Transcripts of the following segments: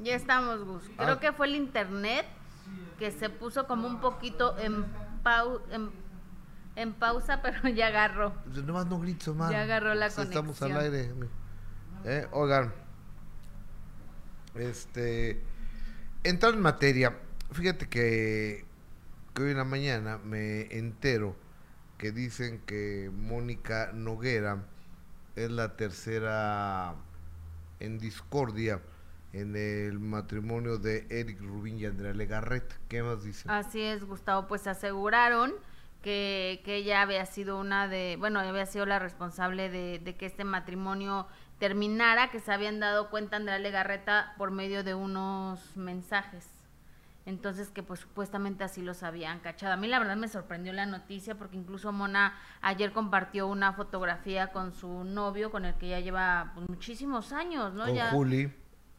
Ya estamos, Gus. Creo Ah. que fue el internet que se puso como un poquito en, pau- en, en pausa, pero ya agarró. Nomás no grites, man. Ya agarró la Pues Estamos al conexión. aire. Eh, Oigan, este, entrar en materia. Fíjate que, que hoy en la mañana me entero que dicen que Mónica Noguera es la tercera en discordia en el matrimonio de Eric Rubín y Andrea Legarreta. ¿Qué más dicen? Así es, Gustavo, pues aseguraron que, que ella había sido una de, bueno, había sido la responsable de, de que este matrimonio terminara, que se habían dado cuenta Andrea Legarreta por medio de unos mensajes. Entonces que pues supuestamente así los habían cachado. A mí la verdad me sorprendió la noticia porque incluso Mona ayer compartió una fotografía con su novio, con el que ya lleva pues, muchísimos años, ¿no? Con ya, Juli.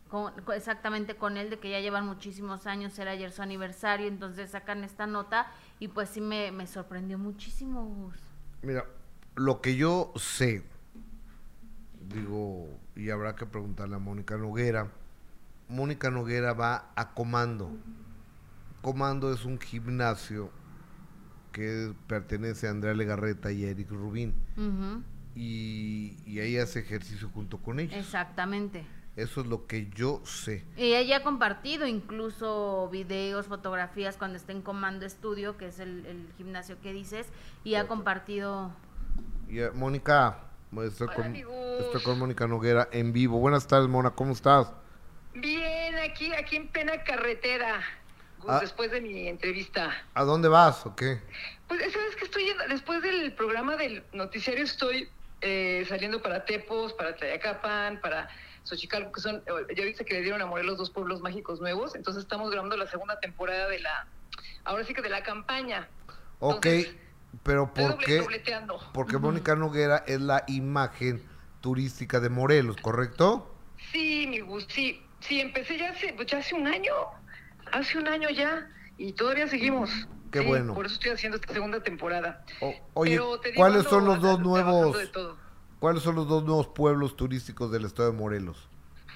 Con- exactamente con él, de que ya llevan muchísimos años, era ayer su aniversario, entonces sacan esta nota y pues sí me, me sorprendió muchísimo. Gus. Mira, lo que yo sé, digo, y habrá que preguntarle a Mónica Noguera, Mónica Noguera va a Comando. Comando es un gimnasio que pertenece a Andrea Legarreta y a Eric Rubín. Ujú, Y, y ahí hace ejercicio junto con ellos. Exactamente. Eso es lo que yo sé. Y ella ha compartido incluso videos, fotografías cuando está en Comando Estudio, que es el, el gimnasio que dices, y ha compartido... Eh, Mónica, estoy Hola, con, amigos. estoy con Mónica Noguera en vivo. Buenas tardes, Mona, ¿cómo estás? Bien, aquí, aquí en plena carretera, Gus, Ah. después de mi entrevista. ¿A dónde vas o qué? Pues sabes que estoy yendo- después del programa del noticiario estoy eh, saliendo para Tepos, para Tlayacapan, para Xochicalco, que son, eh, ya viste que le dieron a Morelos dos pueblos mágicos nuevos, entonces estamos grabando la segunda temporada de la, ahora sí que de la campaña. Ok, Entonces, pero ¿por qué? Porque Mónica Noguera es la imagen turística de Morelos, ¿correcto? Sí, mi Gus, sí, sí, empecé ya hace, pues ya hace un año, hace un año ya, y todavía seguimos. Qué Sí, bueno. Por eso estoy haciendo esta segunda temporada. O- oye, Pero te digo, ¿cuáles son los dos nuevos. Cuáles son los dos nuevos pueblos turísticos del estado de Morelos?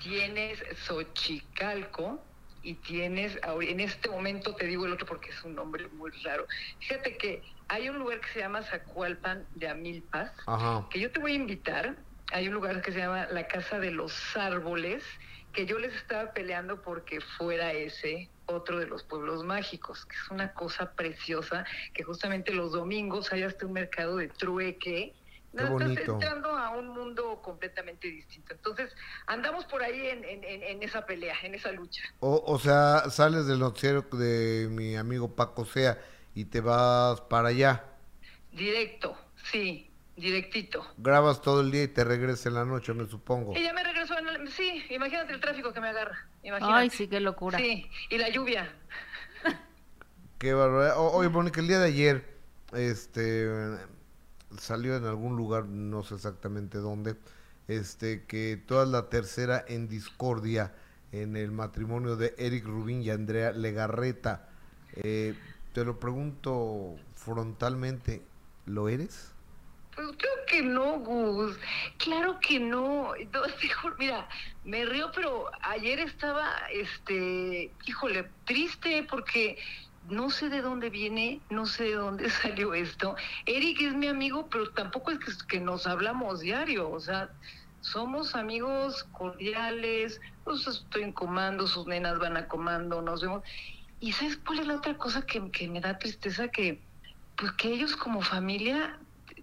Tienes Xochicalco y tienes, en este momento te digo el otro porque es un nombre muy raro. Fíjate que hay un lugar que se llama Zacualpan de Amilpas, Ajá. que yo te voy a invitar. Hay un lugar que se llama la Casa de los Árboles, que yo les estaba peleando porque fuera ese otro de los pueblos mágicos, que es una cosa preciosa, que justamente los domingos hay hasta un mercado de trueque. Qué Estás bonito. entrando a un mundo completamente distinto. Entonces, andamos por ahí en, en- en- esa pelea, en esa lucha. O, o sea, sales del noticiero de mi amigo Paco Sea y te vas para allá. Directo, sí, directito. Grabas todo el día y te regresas en la noche, me supongo. Y ya me regresó, en el- sí, imagínate el tráfico que me agarra. Imagínate. Ay, sí, qué locura. Sí, y la lluvia. Qué barbaridad. O- Oye, Mónica, el día de ayer, este, salió en algún lugar, no sé exactamente dónde, este, que toda la tercera en discordia en el matrimonio de Eric Rubín y Andrea Legarreta. Eh, te lo pregunto frontalmente, ¿lo eres? Pues creo que no, Gus. Claro que no. Mira, me río, pero ayer estaba, este, híjole, triste porque no sé de dónde viene, no sé de dónde salió esto. Eric es mi amigo, pero tampoco es que, nos hablamos diario. O sea, somos amigos cordiales. Pues estoy en comando, sus nenas van a comando, nos vemos. Y ¿sabes cuál es la otra cosa que, que me da tristeza? Que, pues que ellos como familia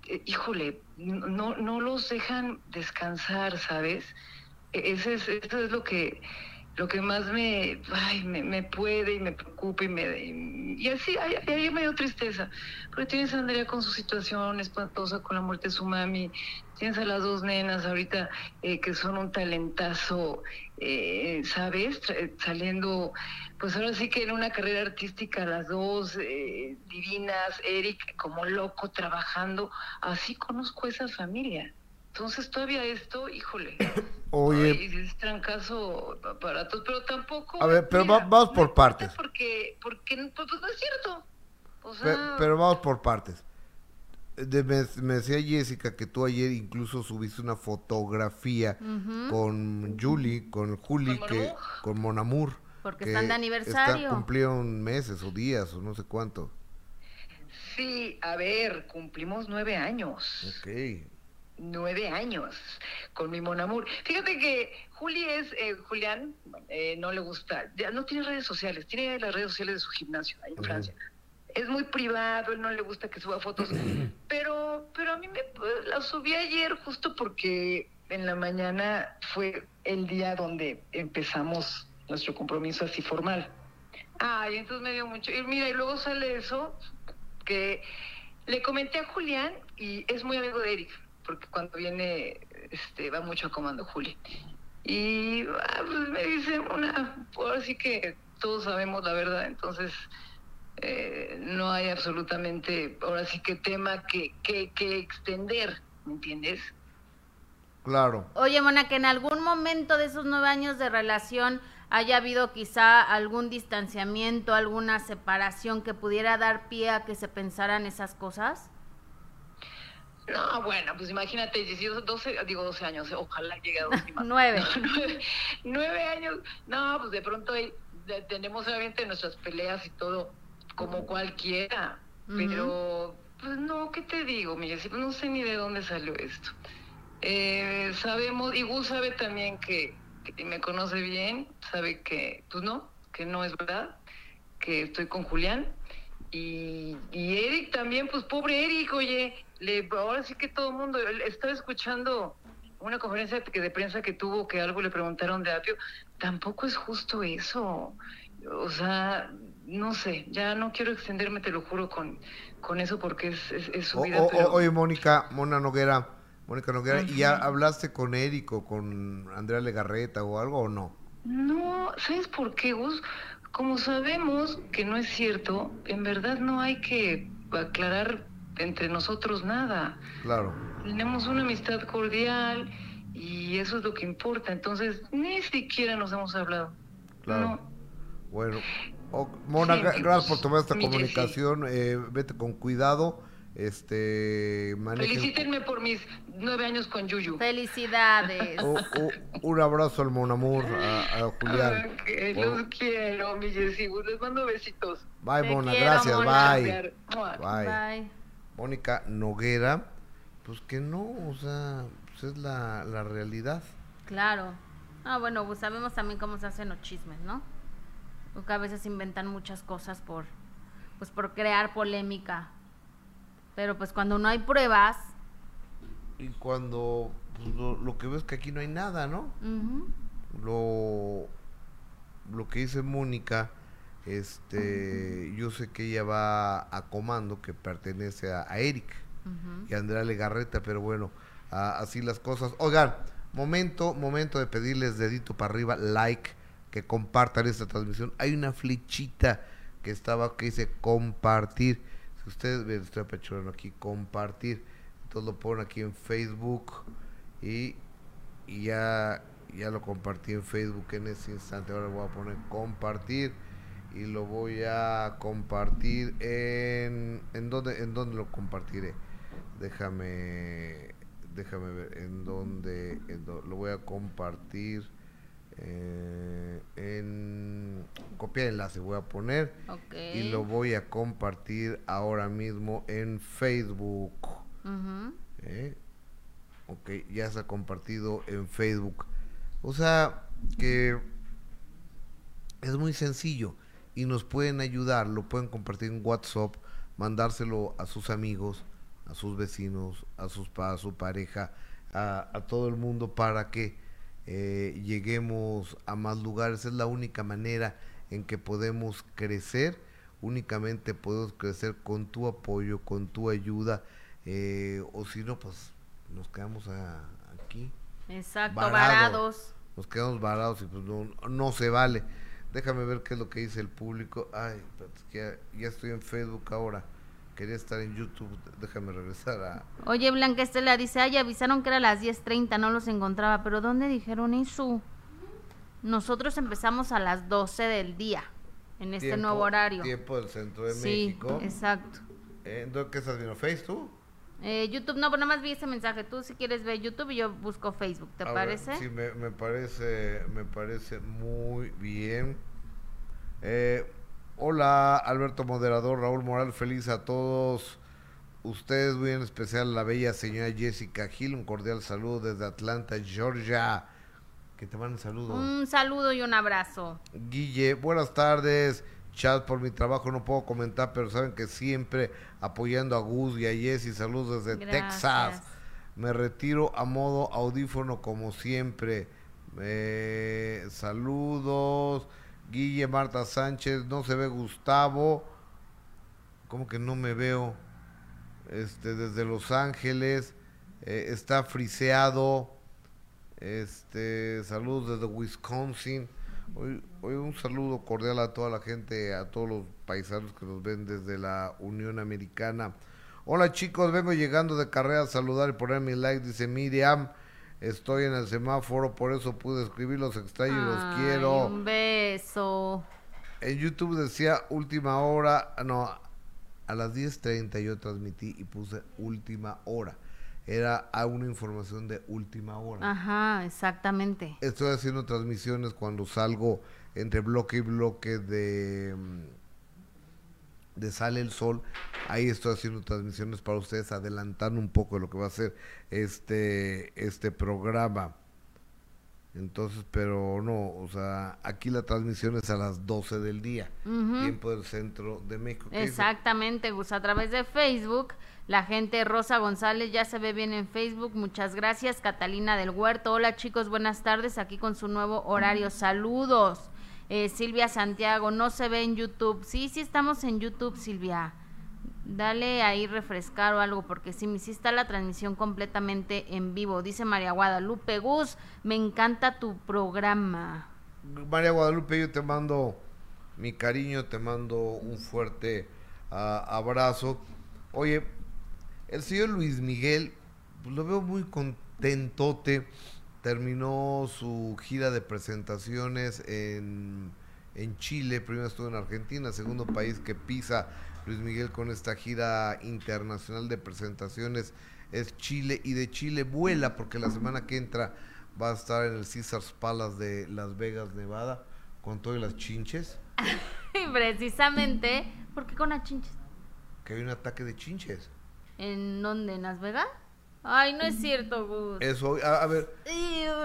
eh, híjole, no, no los dejan descansar, ¿sabes? E- Ese es, eso es lo que, lo que más me, me, puede y me preocupa y me... Y así, ahí, ahí me dio tristeza. Porque tienes a Andrea con su situación espantosa con la muerte de su mami, tienes a las dos nenas ahorita eh, que son un talentazo, eh, ¿sabes? Tra- saliendo, pues ahora sí que en una carrera artística las dos eh, divinas, Eric como loco trabajando, así conozco esa familia. Entonces todavía esto, híjole. Oye, Ay, es trancazo para todos, pero tampoco. A ver, pero va- vamos por partes. Porque, porque pues, pues, no es cierto. O sea, pero vamos por partes. de- me, me decía Jessica que tú ayer incluso subiste una fotografía con Julie, con Juli, ¿Con que Monamur? con Monamur. Porque que están de aniversario. están- cumplieron meses o días o no sé cuánto. Sí, a ver, cumplimos nueve años. Ok. Nueve años con mi Monamur. Fíjate que Juli es, eh, Julián, eh, no le gusta, ya no tiene redes sociales, tiene las redes sociales de su gimnasio ahí en. Francia. Es muy privado, él no le gusta que suba fotos, pero, pero a mí me la subí ayer justo porque en la mañana fue el día donde empezamos nuestro compromiso así formal. Ay, entonces me dio mucho. Y mira, y luego sale eso que le comenté a Julián y es muy amigo de Eric, porque cuando viene, este, va mucho a comando Juli. Y ah, pues me dice una, ahora sí que todos sabemos la verdad, entonces eh, no hay absolutamente, ahora sí que tema que, que, que extender, ¿me entiendes? Claro. Oye, Mona, que en algún momento de esos nueve años de relación haya habido quizá algún distanciamiento, alguna separación que pudiera dar pie a que se pensaran esas cosas. No, bueno, pues imagínate, 18, 12, digo 12 años, ojalá llegue a 12 más. Nueve. No, nueve, nueve años, no, pues de pronto de- tenemos obviamente nuestras peleas y todo, como cualquiera, pero pues no, ¿qué te digo, Miguel? No sé ni de dónde salió esto. Eh, sabemos, y Gus sabe también que, que me conoce bien, sabe que, pues no, que no es verdad, que estoy con Julián. Y, y Eric también, pues pobre Eric, oye, le, ahora sí que todo el mundo, estaba escuchando una conferencia de prensa que tuvo, que algo le preguntaron de Apio, tampoco es justo eso. O sea, no sé, ya no quiero extenderme, te lo juro, con, con eso porque es, es, es su vida. o- pero- o- oye, Mónica, Mona Noguera, Mónica Noguera, ¿y ya hablaste con Eric o con Andrea Legarreta o algo o no? No, ¿sabes por qué, Gus? Como sabemos que no es cierto, en verdad no hay que aclarar entre nosotros nada. Claro. Tenemos una amistad cordial y eso es lo que importa. Entonces, ni siquiera nos hemos hablado. Claro. No. Bueno, o- Mona, Sí, gracias por tomar esta comunicación. eh, vete con cuidado. Este, manejen- Felicítenme por mis nueve años con Yuyu. Felicidades. U- un abrazo al Monamur, a, a Julián. Ah, que los quiero, mi Jessy. Les mando besitos. Bye, Te Mona, quiero, gracias, Mona. bye. Bye. Bye. Mónica Noguera, pues que no, o sea, pues es la, la realidad. Claro. Ah, bueno, pues sabemos también cómo se hacen los chismes, ¿no? Porque a veces inventan muchas cosas por, pues por crear polémica. Pero pues cuando no hay pruebas, Y cuando pues, lo, lo que ves es que aquí no hay nada, ¿no? Lo, lo que dice Mónica, este, yo sé que ella va a Comando, que pertenece a, a Eric y a Andrea Legarreta, pero bueno, a- así las cosas. Oigan, momento, momento de pedirles dedito para arriba, like, que compartan esta transmisión. Hay una flechita que estaba que dice compartir. Si ustedes ven, estoy apachurrando aquí, compartir. Entonces lo ponen aquí en Facebook y, y ya, ya lo compartí en Facebook en ese instante. Ahora voy a poner compartir y lo voy a compartir en en dónde en dónde lo compartiré déjame déjame ver en dónde, en dó- lo voy a compartir eh, en copiar enlace voy a poner Ok. y lo voy a compartir ahora mismo en Facebook. ¿eh? Ok, ya se ha compartido en Facebook. O sea, que es muy sencillo y nos pueden ayudar, lo pueden compartir en WhatsApp, mandárselo a sus amigos, a sus vecinos, a, sus, a su pareja, a, a todo el mundo para que eh, lleguemos a más lugares. Es la única manera en que podemos crecer. Únicamente podemos crecer con tu apoyo, con tu ayuda. eh, o si no, pues nos quedamos a- aquí Exacto, Varado. varados. nos quedamos varados y pues no, no se vale. Déjame ver qué es lo que dice el público. Ay, ya, ya estoy en Facebook ahora. Quería estar en YouTube. Déjame regresar a... Oye, Blanca Estela dice, ay, avisaron que era las 10.30, no los encontraba, pero ¿dónde dijeron eso? Nosotros empezamos a las 12 del día, en este tiempo- nuevo horario. Tiempo del centro de sí, México. exacto. Eh, ¿en dónde- ¿Qué estás viendo? ¿Face tú? Eh, YouTube, no, pero nada más vi ese mensaje. Tú si quieres ver YouTube y yo busco Facebook, ¿te A ver, parece? sí, me, me parece, me parece muy bien. Eh, hola, Alberto Moderador, Raúl Moral, feliz a todos. Ustedes, muy en especial la bella señora Jessica Gil, un cordial saludo desde Atlanta, Georgia. Que te manden saludos. Un saludo y un abrazo. Guille, buenas tardes. Chat, por mi trabajo no puedo comentar, pero saben que siempre apoyando a Gus y a Jessy. Saludos desde Gracias. Texas. Me retiro a modo audífono como siempre. Eh, saludos. Guille, Marta Sánchez, no se ve Gustavo. ¿Cómo que no me veo? Este, desde Los Ángeles. Eh, está friseado. Este, saludos desde Wisconsin. Hoy, hoy un saludo cordial a toda la gente, a todos los paisanos que nos ven desde la Unión Americana. Hola chicos, vengo llegando de carrera a saludar y poner mi like, dice Miriam. Estoy en el semáforo, por eso pude escribir, los extraño y los quiero. Un beso. En YouTube decía última hora, no, a las 10.30 yo transmití y puse última hora. Era a una información de última hora. Ajá, exactamente. Estoy haciendo transmisiones cuando salgo entre bloque y bloque de, mm, de Sale el Sol. Ahí estoy haciendo transmisiones para ustedes, adelantando un poco de lo que va a ser este, este programa. Entonces, pero no, o sea, aquí la transmisión es a las 12 del día, tiempo del centro de México. Exactamente, Gus. A través de Facebook, la gente Rosa González ya se ve bien en Facebook. Muchas gracias. Catalina del Huerto. Hola chicos, buenas tardes. Aquí con su nuevo horario. Saludos. Eh, Silvia Santiago, no se ve en YouTube. Sí, sí estamos en YouTube, Silvia. Dale ahí refrescar o algo, porque sí, sí está la transmisión completamente en vivo. Dice María Guadalupe Gus, me encanta tu programa. María Guadalupe, yo te mando mi cariño, te mando un fuerte ah, abrazo. Oye, el señor Luis Miguel, pues, lo veo muy contentote. Terminó su gira de presentaciones en, en Chile. Primero estuvo en Argentina, segundo país que pisa Luis Miguel con esta gira internacional de presentaciones es Chile. Y de Chile vuela porque la semana que entra va a estar en el Caesars Palace de Las Vegas, Nevada, con todas las chinches. Y precisamente, ¿por qué con achinches? Que hay un ataque de chinches. ¿En dónde? ¿En Las Vegas? Ay, no es cierto, Gus. Eso, a, a ver,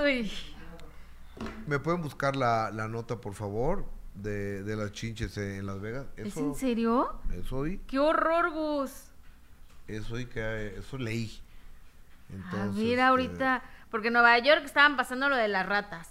Uy. ¿me pueden buscar la, la nota, por favor, de, de las chinches en Las Vegas? ¿Es Eso, en serio? eso hoy, ¡Qué horror, Gus! eso hoy que eso leí. Entonces, ver, eh, ahorita, porque en Nueva York estaban pasando lo de las ratas.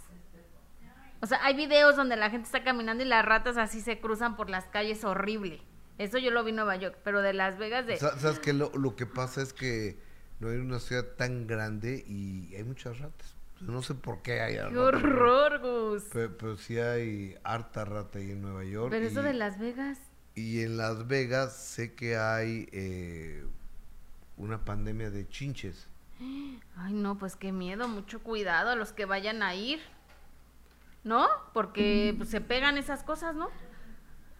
O sea, hay videos donde la gente está caminando y las ratas así se cruzan por las calles horrible. Eso yo lo vi en Nueva York, pero de Las Vegas de... Sa- ¿Sabes qué? Lo, lo que pasa es que no hay una ciudad tan grande y hay muchas ratas. No sé por qué hay ¡Qué horror, Gus! Pero, pero sí hay harta rata ahí en Nueva York. Pero eso y- de Las Vegas... Y en Las Vegas sé que hay eh, una pandemia de chinches. Ay, no, pues qué miedo, mucho cuidado a los que vayan a ir. ¿No? Porque pues, se pegan esas cosas, ¿no?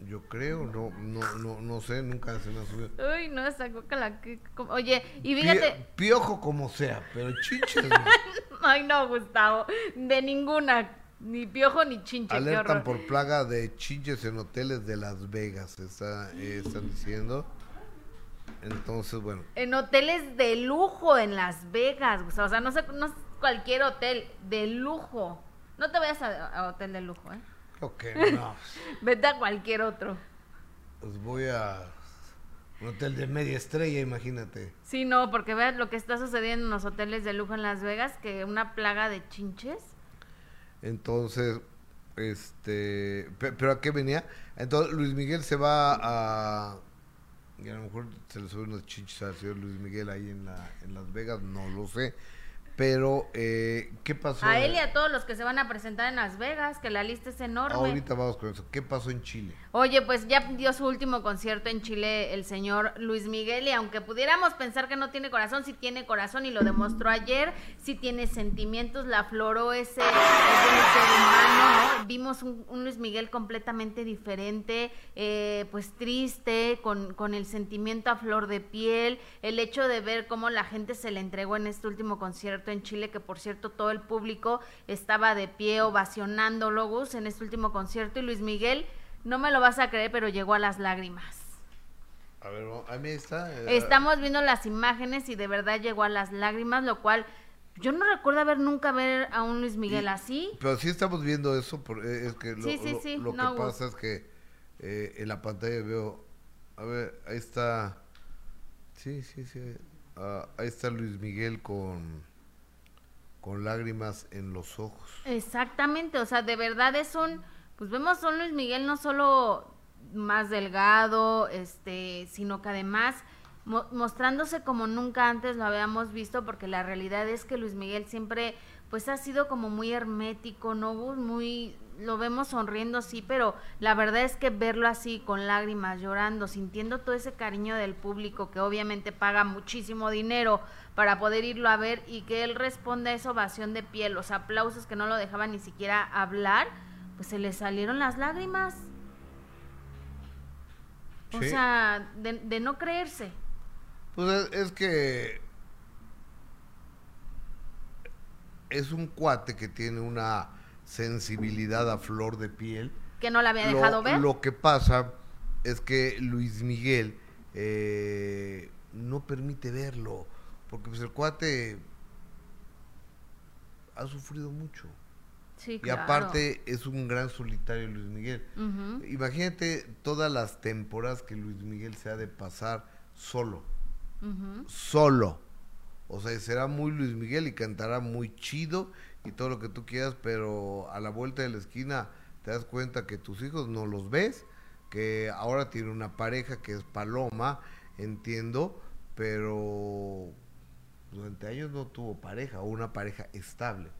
Yo creo, no, no, no, no sé, nunca se me ha subido. Uy, no, esa la que... como- Oye, y fíjate... piojo como sea, pero chinches no. Ay, no, Gustavo, de ninguna, ni piojo ni chinche, Alertan por plaga de chinches en hoteles de Las Vegas, está, eh, están diciendo. Entonces, bueno, En hoteles de lujo en Las Vegas, Gustavo, o sea, no sé, no es cualquier hotel, de lujo. No te vayas a, a hotel de lujo, ¿eh? Creo que no. Vete a cualquier otro. Pues voy a un hotel de media estrella, imagínate. Sí, no, porque veas lo que está sucediendo en los hoteles de lujo en Las Vegas, que una plaga de chinches. Entonces, este, pe- pero a qué venía? Entonces Luis Miguel se va a y a lo mejor se le suben unos chinches al señor Luis Miguel ahí en la en Las Vegas, no lo sé, Pero, eh, ¿qué pasó? A él y a todos los que se van a presentar en Las Vegas, que la lista es enorme. Ahorita vamos con eso. ¿Qué pasó en Chile? Oye, pues ya dio su último concierto en Chile el señor Luis Miguel y aunque pudiéramos pensar que no tiene corazón, sí tiene corazón y lo demostró ayer, sí tiene sentimientos, la afloró ese, ese humano, ¿no? Vimos un, un Luis Miguel completamente diferente, eh, pues triste, con, con el sentimiento a flor de piel, el hecho de ver cómo la gente se le entregó en este último concierto en Chile, que por cierto todo el público estaba de pie ovacionando Logos en este último concierto y Luis Miguel, no me lo vas a creer, pero llegó a las lágrimas. A ver, a mí está. eh, Estamos viendo las imágenes y de verdad llegó a las lágrimas, lo cual yo no recuerdo haber nunca ver a un Luis Miguel Y- así. Pero sí estamos viendo eso, por- eh, es que lo, Sí, sí, lo- sí, lo que no, pasa es que eh, en la pantalla veo, a ver, ahí está, sí, sí, sí, ah, ahí está Luis Miguel con, con lágrimas en los ojos. Exactamente, o sea, de verdad es un, pues vemos a Luis Miguel no solo más delgado, este, sino que además mo- mostrándose como nunca antes lo habíamos visto, porque la realidad es que Luis Miguel siempre, pues ha sido como muy hermético, ¿no? Muy, lo vemos sonriendo sí, pero la verdad es que verlo así, con lágrimas, llorando, sintiendo todo ese cariño del público que obviamente paga muchísimo dinero para poder irlo a ver y que él responda a esa ovación de pie, los aplausos que no lo dejaban ni siquiera hablar, pues se le salieron las lágrimas. O sea, de, de no creerse. Pues es, es que es un cuate que tiene una sensibilidad a flor de piel. Que no la había Lo- dejado ver. Lo que pasa es que Luis Miguel eh, no permite verlo, porque pues el cuate ha sufrido mucho. sí, Y claro. aparte es un gran solitario Luis Miguel. Imagínate todas las temporadas que Luis Miguel se ha de pasar solo, solo. O sea, será muy Luis Miguel y cantará muy chido y todo lo que tú quieras, pero a la vuelta de la esquina te das cuenta que tus hijos no los ves, que ahora tiene una pareja que es Paloma, entiendo, pero durante años no tuvo pareja o una pareja estable.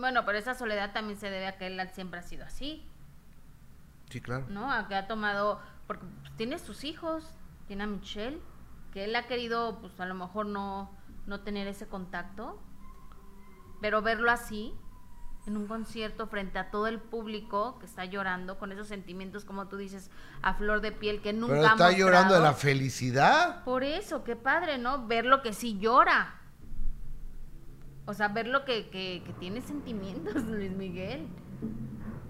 Bueno, pero esa soledad también se debe a que él siempre ha sido así, Sí, claro. ¿no? A que ha tomado, porque tiene sus hijos, tiene a Michelle, que él ha querido, pues a lo mejor no, no tener ese contacto, pero verlo así, en un concierto frente a todo el público que está llorando con esos sentimientos, como tú dices, a flor de piel que nunca Pero ha está llorando de la felicidad. Por eso, qué padre, ¿no? Verlo que sí llora. O sea, verlo que, que, que tiene sentimientos, Luis Miguel.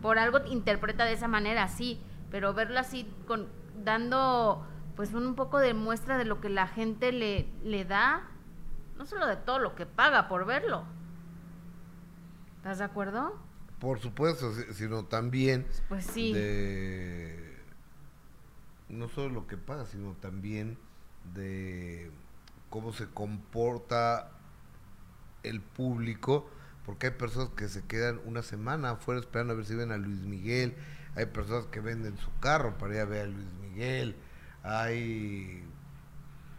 Por algo te interpreta de esa manera, sí. Pero verlo así, con, dando pues un poco de muestra de lo que la gente le, le da. No solo de todo lo que paga por verlo. ¿Estás de acuerdo? Por supuesto, si- sino también Pues sí. de no solo lo que paga, sino también de cómo se comporta el público, porque hay personas que se quedan una semana afuera esperando a ver si ven a Luis Miguel, hay personas que venden su carro para ir a ver a Luis Miguel, hay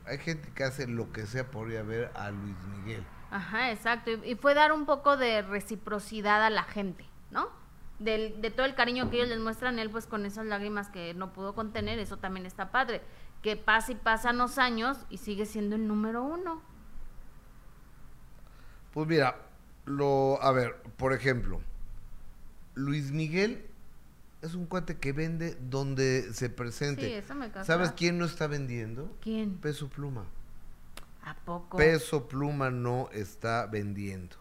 hay gente que hace lo que sea por ir a ver a Luis Miguel. Ajá, exacto. Y, y fue dar un poco de reciprocidad a la gente, ¿no? Del, de todo el cariño que ellos les muestran, él pues con esas lágrimas que no pudo contener, eso también está padre. Que pasa y pasan los años y sigue siendo el número uno. Pues mira, lo, a ver, por ejemplo, Luis Miguel es un cuate que vende donde se presente. Sí, eso me. ¿Sabes quién no está vendiendo? ¿Quién? Peso Pluma. ¿A poco? Peso Pluma no está vendiendo.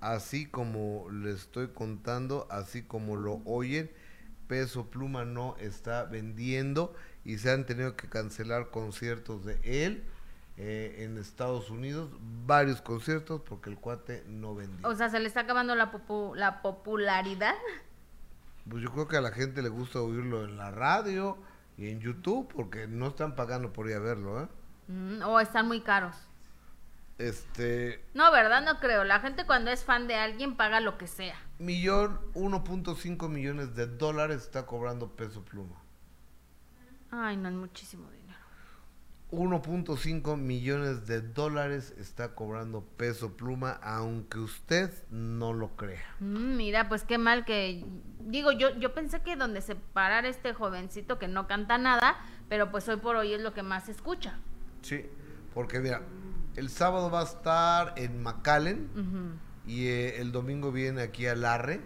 Así como le estoy contando, así como lo oyen, Peso Pluma no está vendiendo y se han tenido que cancelar conciertos de él eh, en Estados Unidos, varios conciertos porque el cuate no vendió. O sea, se le está acabando la, popu- la popularidad. Pues yo creo que a la gente le gusta oírlo en la radio y en YouTube porque no están pagando por ir a verlo, ¿eh? Mm, o están muy caros. Este, No, ¿verdad? No creo. La gente cuando es fan de alguien paga lo que sea. millón, 1.5 millones de dólares está cobrando peso pluma. Ay, no es muchísimo dinero. 1.5 millones de dólares está cobrando peso pluma, aunque usted no lo crea. Mm, mira, pues qué mal que digo, yo yo pensé que donde se parara este jovencito que no canta nada, pero pues hoy por hoy es lo que más se escucha. Sí, porque mira, el sábado va a estar en McAllen y eh, el domingo viene aquí a Larre,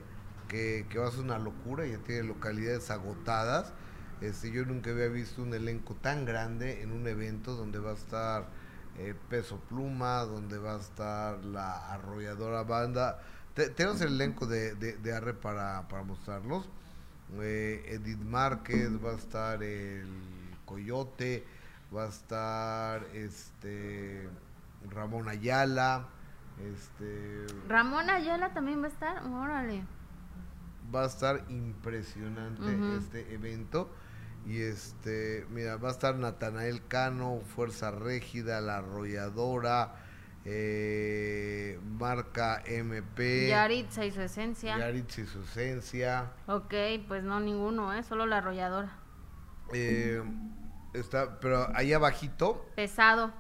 que, que va a ser una locura, ya tiene localidades agotadas. Este, yo nunca había visto un elenco tan grande en un evento donde va a estar eh, Peso Pluma, donde va a estar la arrolladora banda. Te- tenemos el elenco de, de, de Arre para, para mostrarlos. Eh, Edith Márquez, va a estar el Coyote, va a estar este Ramón Ayala, este Ramón Ayala también va a estar, órale. va a estar impresionante este evento. Y este, mira, va a estar Natanael Cano, Fuerza Régida, La Arrolladora, eh, Marca MP, Yaritza y su esencia. Yaritza y su esencia. Ok, pues no ninguno, ¿eh? Solo la arrolladora. eh, está, pero ahí abajito, Pesado.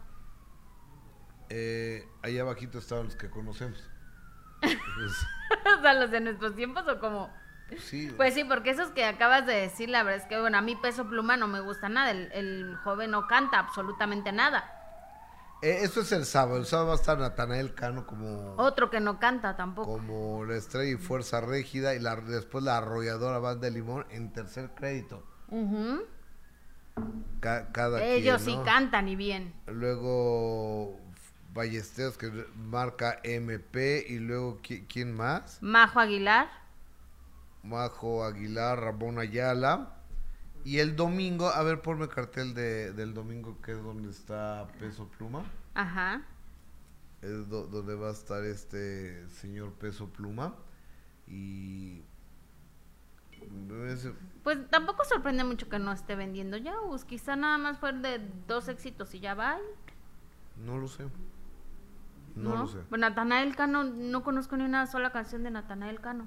eh, ahí abajito estaban los que conocemos. O sea, los de nuestros tiempos o como... sí, Pues sí, porque esos que acabas de decir, la verdad es que, bueno, a mí Peso Pluma no me gusta nada. El, el joven no canta absolutamente nada. Eh, eso es el sábado. El sábado va a estar Natanael Cano como... Otro que no canta tampoco. como la estrella y fuerza rígida y la, después la arrolladora banda de limón en tercer crédito. Ca- cada Ellos quien, sí cantan y bien. Luego Ballesteros que marca MP y luego ¿qui- quién más? Majo Aguilar. Majo Aguilar, Ramón Ayala. Y el domingo, a ver, ponme cartel de, del domingo que es donde está Peso Pluma. Ajá. Es do- donde va a estar este señor Peso Pluma. Y... Pues tampoco sorprende mucho que no esté vendiendo ya. Pues quizá nada más fue de dos éxitos y ya va. No lo sé. No, lo sé. Pues Natanael Cano, no conozco ni una sola canción de Natanael Cano.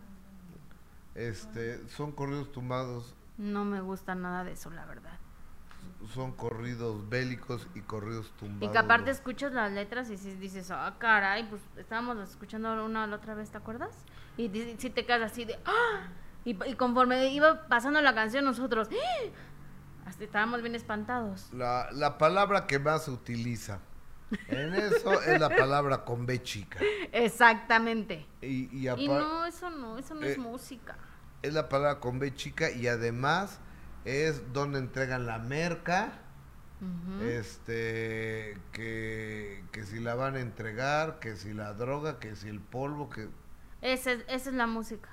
Este, son corridos tumbados, No me gusta nada de eso, la verdad. son corridos bélicos y corridos Y tumbados. que aparte escuchas las letras y si dices, ah, caray, pues estábamos escuchando una la otra vez, ¿te acuerdas? Y si te quedas así de, ¡ah! Y, y conforme iba pasando la canción, nosotros, ¡ah! hasta estábamos bien espantados. La, la palabra que más se utiliza en eso es la palabra con B chica. Exactamente. Y, y Y aparte no, eso no, eso no es Eh, música. es la palabra con B chica y además es donde entregan la merca. Este, que, que si la van a entregar, que si la droga, que si el polvo, que... Esa es, esa es la música.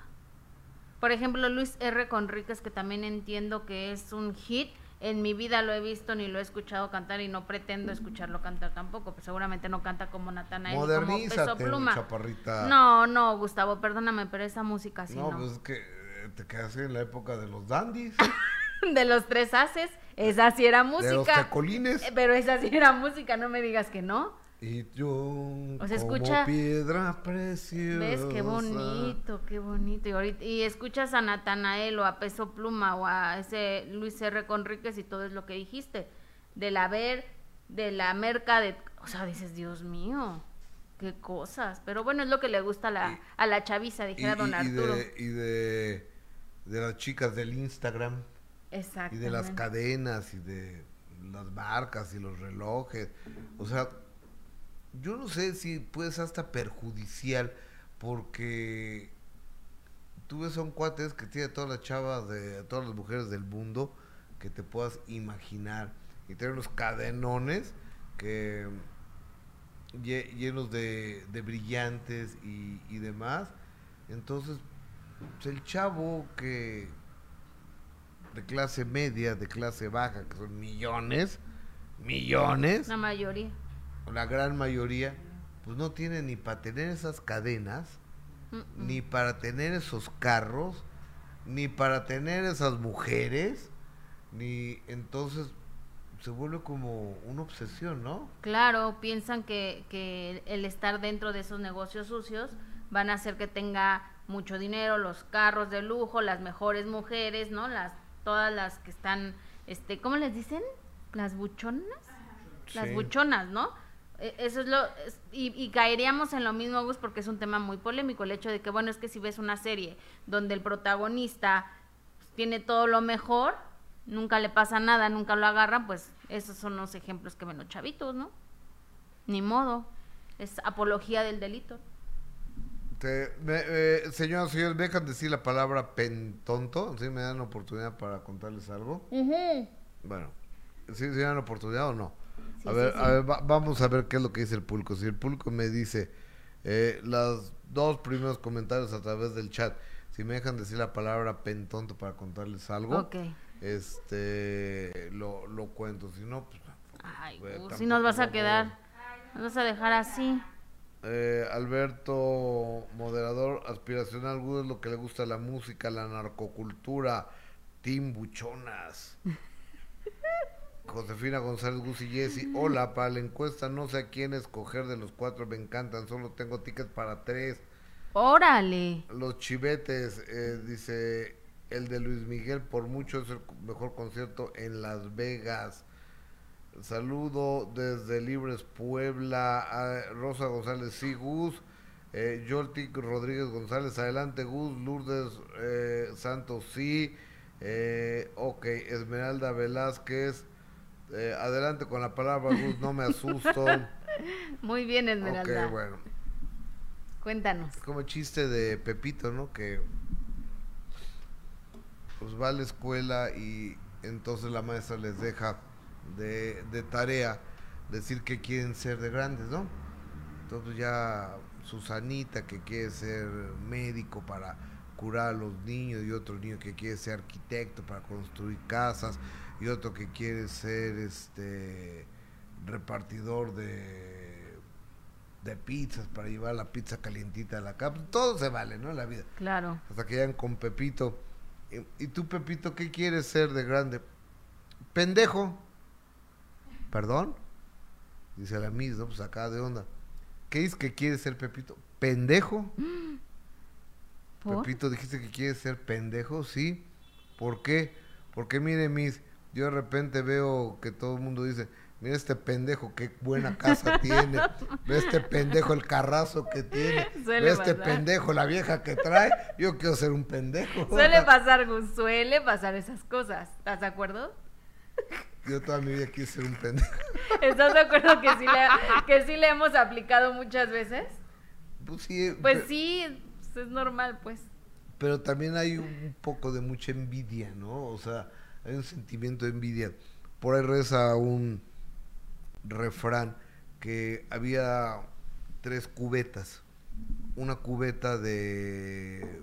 Por ejemplo, Luis R. Conríquez, que también entiendo que es un hit. En mi vida lo he visto ni lo he escuchado cantar y no pretendo escucharlo cantar tampoco. Pues seguramente no canta como Natanael ni como Peso Modernízate, Pluma. chaparrita. No, no, Gustavo, perdóname, pero esa música sí no, no. pues es que eh, te quedaste en la época de los dandies, De los tres haces, esa sí era de los música. Eh, Pero esa sí era música, no me digas que no. Y yo, O sea, como escucha- piedra preciosa. ¿Ves? Qué bonito, qué bonito. Y, ahorita, y escuchas a Natanael o a Peso Pluma o a ese Luis R. Conríquez y todo es lo que dijiste. Del haber, de la merca, de... O sea, dices, Dios mío, qué cosas. Pero bueno, es lo que le gusta a la, a la chaviza, Y, dijera y- don y Arturo. de, y de, de las chicas del Instagram. Y Exacto. de las cadenas y de las marcas y los relojes. O sea, yo no sé si puede ser hasta perjudicial porque tú ves a un cuates que tiene todas las chavas de todas las mujeres del mundo que te puedas imaginar y tiene unos cadenones que lle- llenos de, brillantes y, y demás. Entonces, pues, el chavo que de clase media, de clase baja, que son millones, millones, La mayoría. La gran mayoría, pues no tiene ni para tener esas cadenas, Mm, mm. ni para tener esos carros, ni para tener esas mujeres, ni entonces se vuelve como una obsesión, ¿no? Claro, piensan que, que el estar dentro de esos negocios sucios van a hacer que tenga mucho dinero, los carros de lujo, las mejores mujeres, ¿no? Las todas las que están este, ¿cómo les dicen? Las buchonas. las Sí. buchonas, ¿no? E- Eso es lo es- y, y caeríamos en lo mismo, Gus, porque es un tema muy polémico el hecho de que bueno es que si ves una serie donde el protagonista pues, tiene todo lo mejor, nunca le pasa nada, nunca lo agarran, pues esos son los ejemplos que ven los chavitos, ¿no? Ni modo, es apología del delito. Te- me- eh, señoras y señores, ¿me dejan decir la palabra pentonto? ¿Sí me dan oportunidad para contarles algo? Bueno, ¿sí se dan oportunidad o no? Sí, a ver, sí. a ver va- vamos a ver qué es lo que dice el pulco. Si el pulco me dice eh, los dos primeros comentarios a través del chat, si me dejan decir la palabra pentonto para contarles algo, este lo, lo cuento. Si no, pues... Ay, pues, si nos vas a quedar, nos vas a dejar así. Eh, Alberto, moderador aspiracional, es lo que le gusta la música, la narcocultura, Tim Buchonas. Josefina González Gus y Jessy, hola, para la encuesta no sé a quién escoger de los cuatro, me encantan, solo tengo tickets para tres. Órale. Los chivetes, eh, dice el de Luis Miguel, por mucho es el mejor concierto en Las Vegas. Saludo desde Libres Puebla, a Rosa González, sí, Gus. Eh, Yoltic Rodríguez González, adelante Gus. Lourdes eh, Santos, sí. Eh, ok, Esmeralda Velázquez, eh, adelante con la palabra Gus, no me asusto. Muy bien, Esmeralda. ok, bueno. Cuéntanos. Es como el chiste de Pepito, ¿no? Que pues va a la escuela y entonces la maestra les deja de, de tarea decir que quieren ser de grandes, ¿no? Entonces ya Susanita que quiere ser médico para curar a los niños y otro niño que quiere ser arquitecto para construir casas y otro que quiere ser este repartidor de de pizzas para llevar la pizza calientita a la casa. Todo se vale, ¿no? En la vida. Claro. Hasta que llegan con Pepito. ¿Y, y tú, Pepito, qué quieres ser de grande? Pendejo. ¿Perdón? Dice la Miss, ¿no? Pues acá de onda. ¿Qué dices que quieres ser, Pepito? ¿Pendejo? ¿Por? Pepito, dijiste que quieres ser pendejo, sí. ¿Por qué? Porque mire, Miss, yo de repente veo que todo el mundo dice, mira este pendejo, qué buena casa tiene. Ve este pendejo el carrazo que tiene. Suele Ve este pasar. pendejo la vieja que trae. Yo quiero ser un pendejo. Suele pasar, Gus, suele pasar esas cosas. ¿Estás de acuerdo? Yo toda mi vida quise ser un pendejo. ¿Estás de acuerdo que sí, le, que sí le hemos aplicado muchas veces? Pues sí, Pues sí, es normal, pues. pero también hay un poco de mucha envidia, ¿no? O sea, hay un sentimiento de envidia. Por ahí reza un refrán que había tres cubetas. Una cubeta de...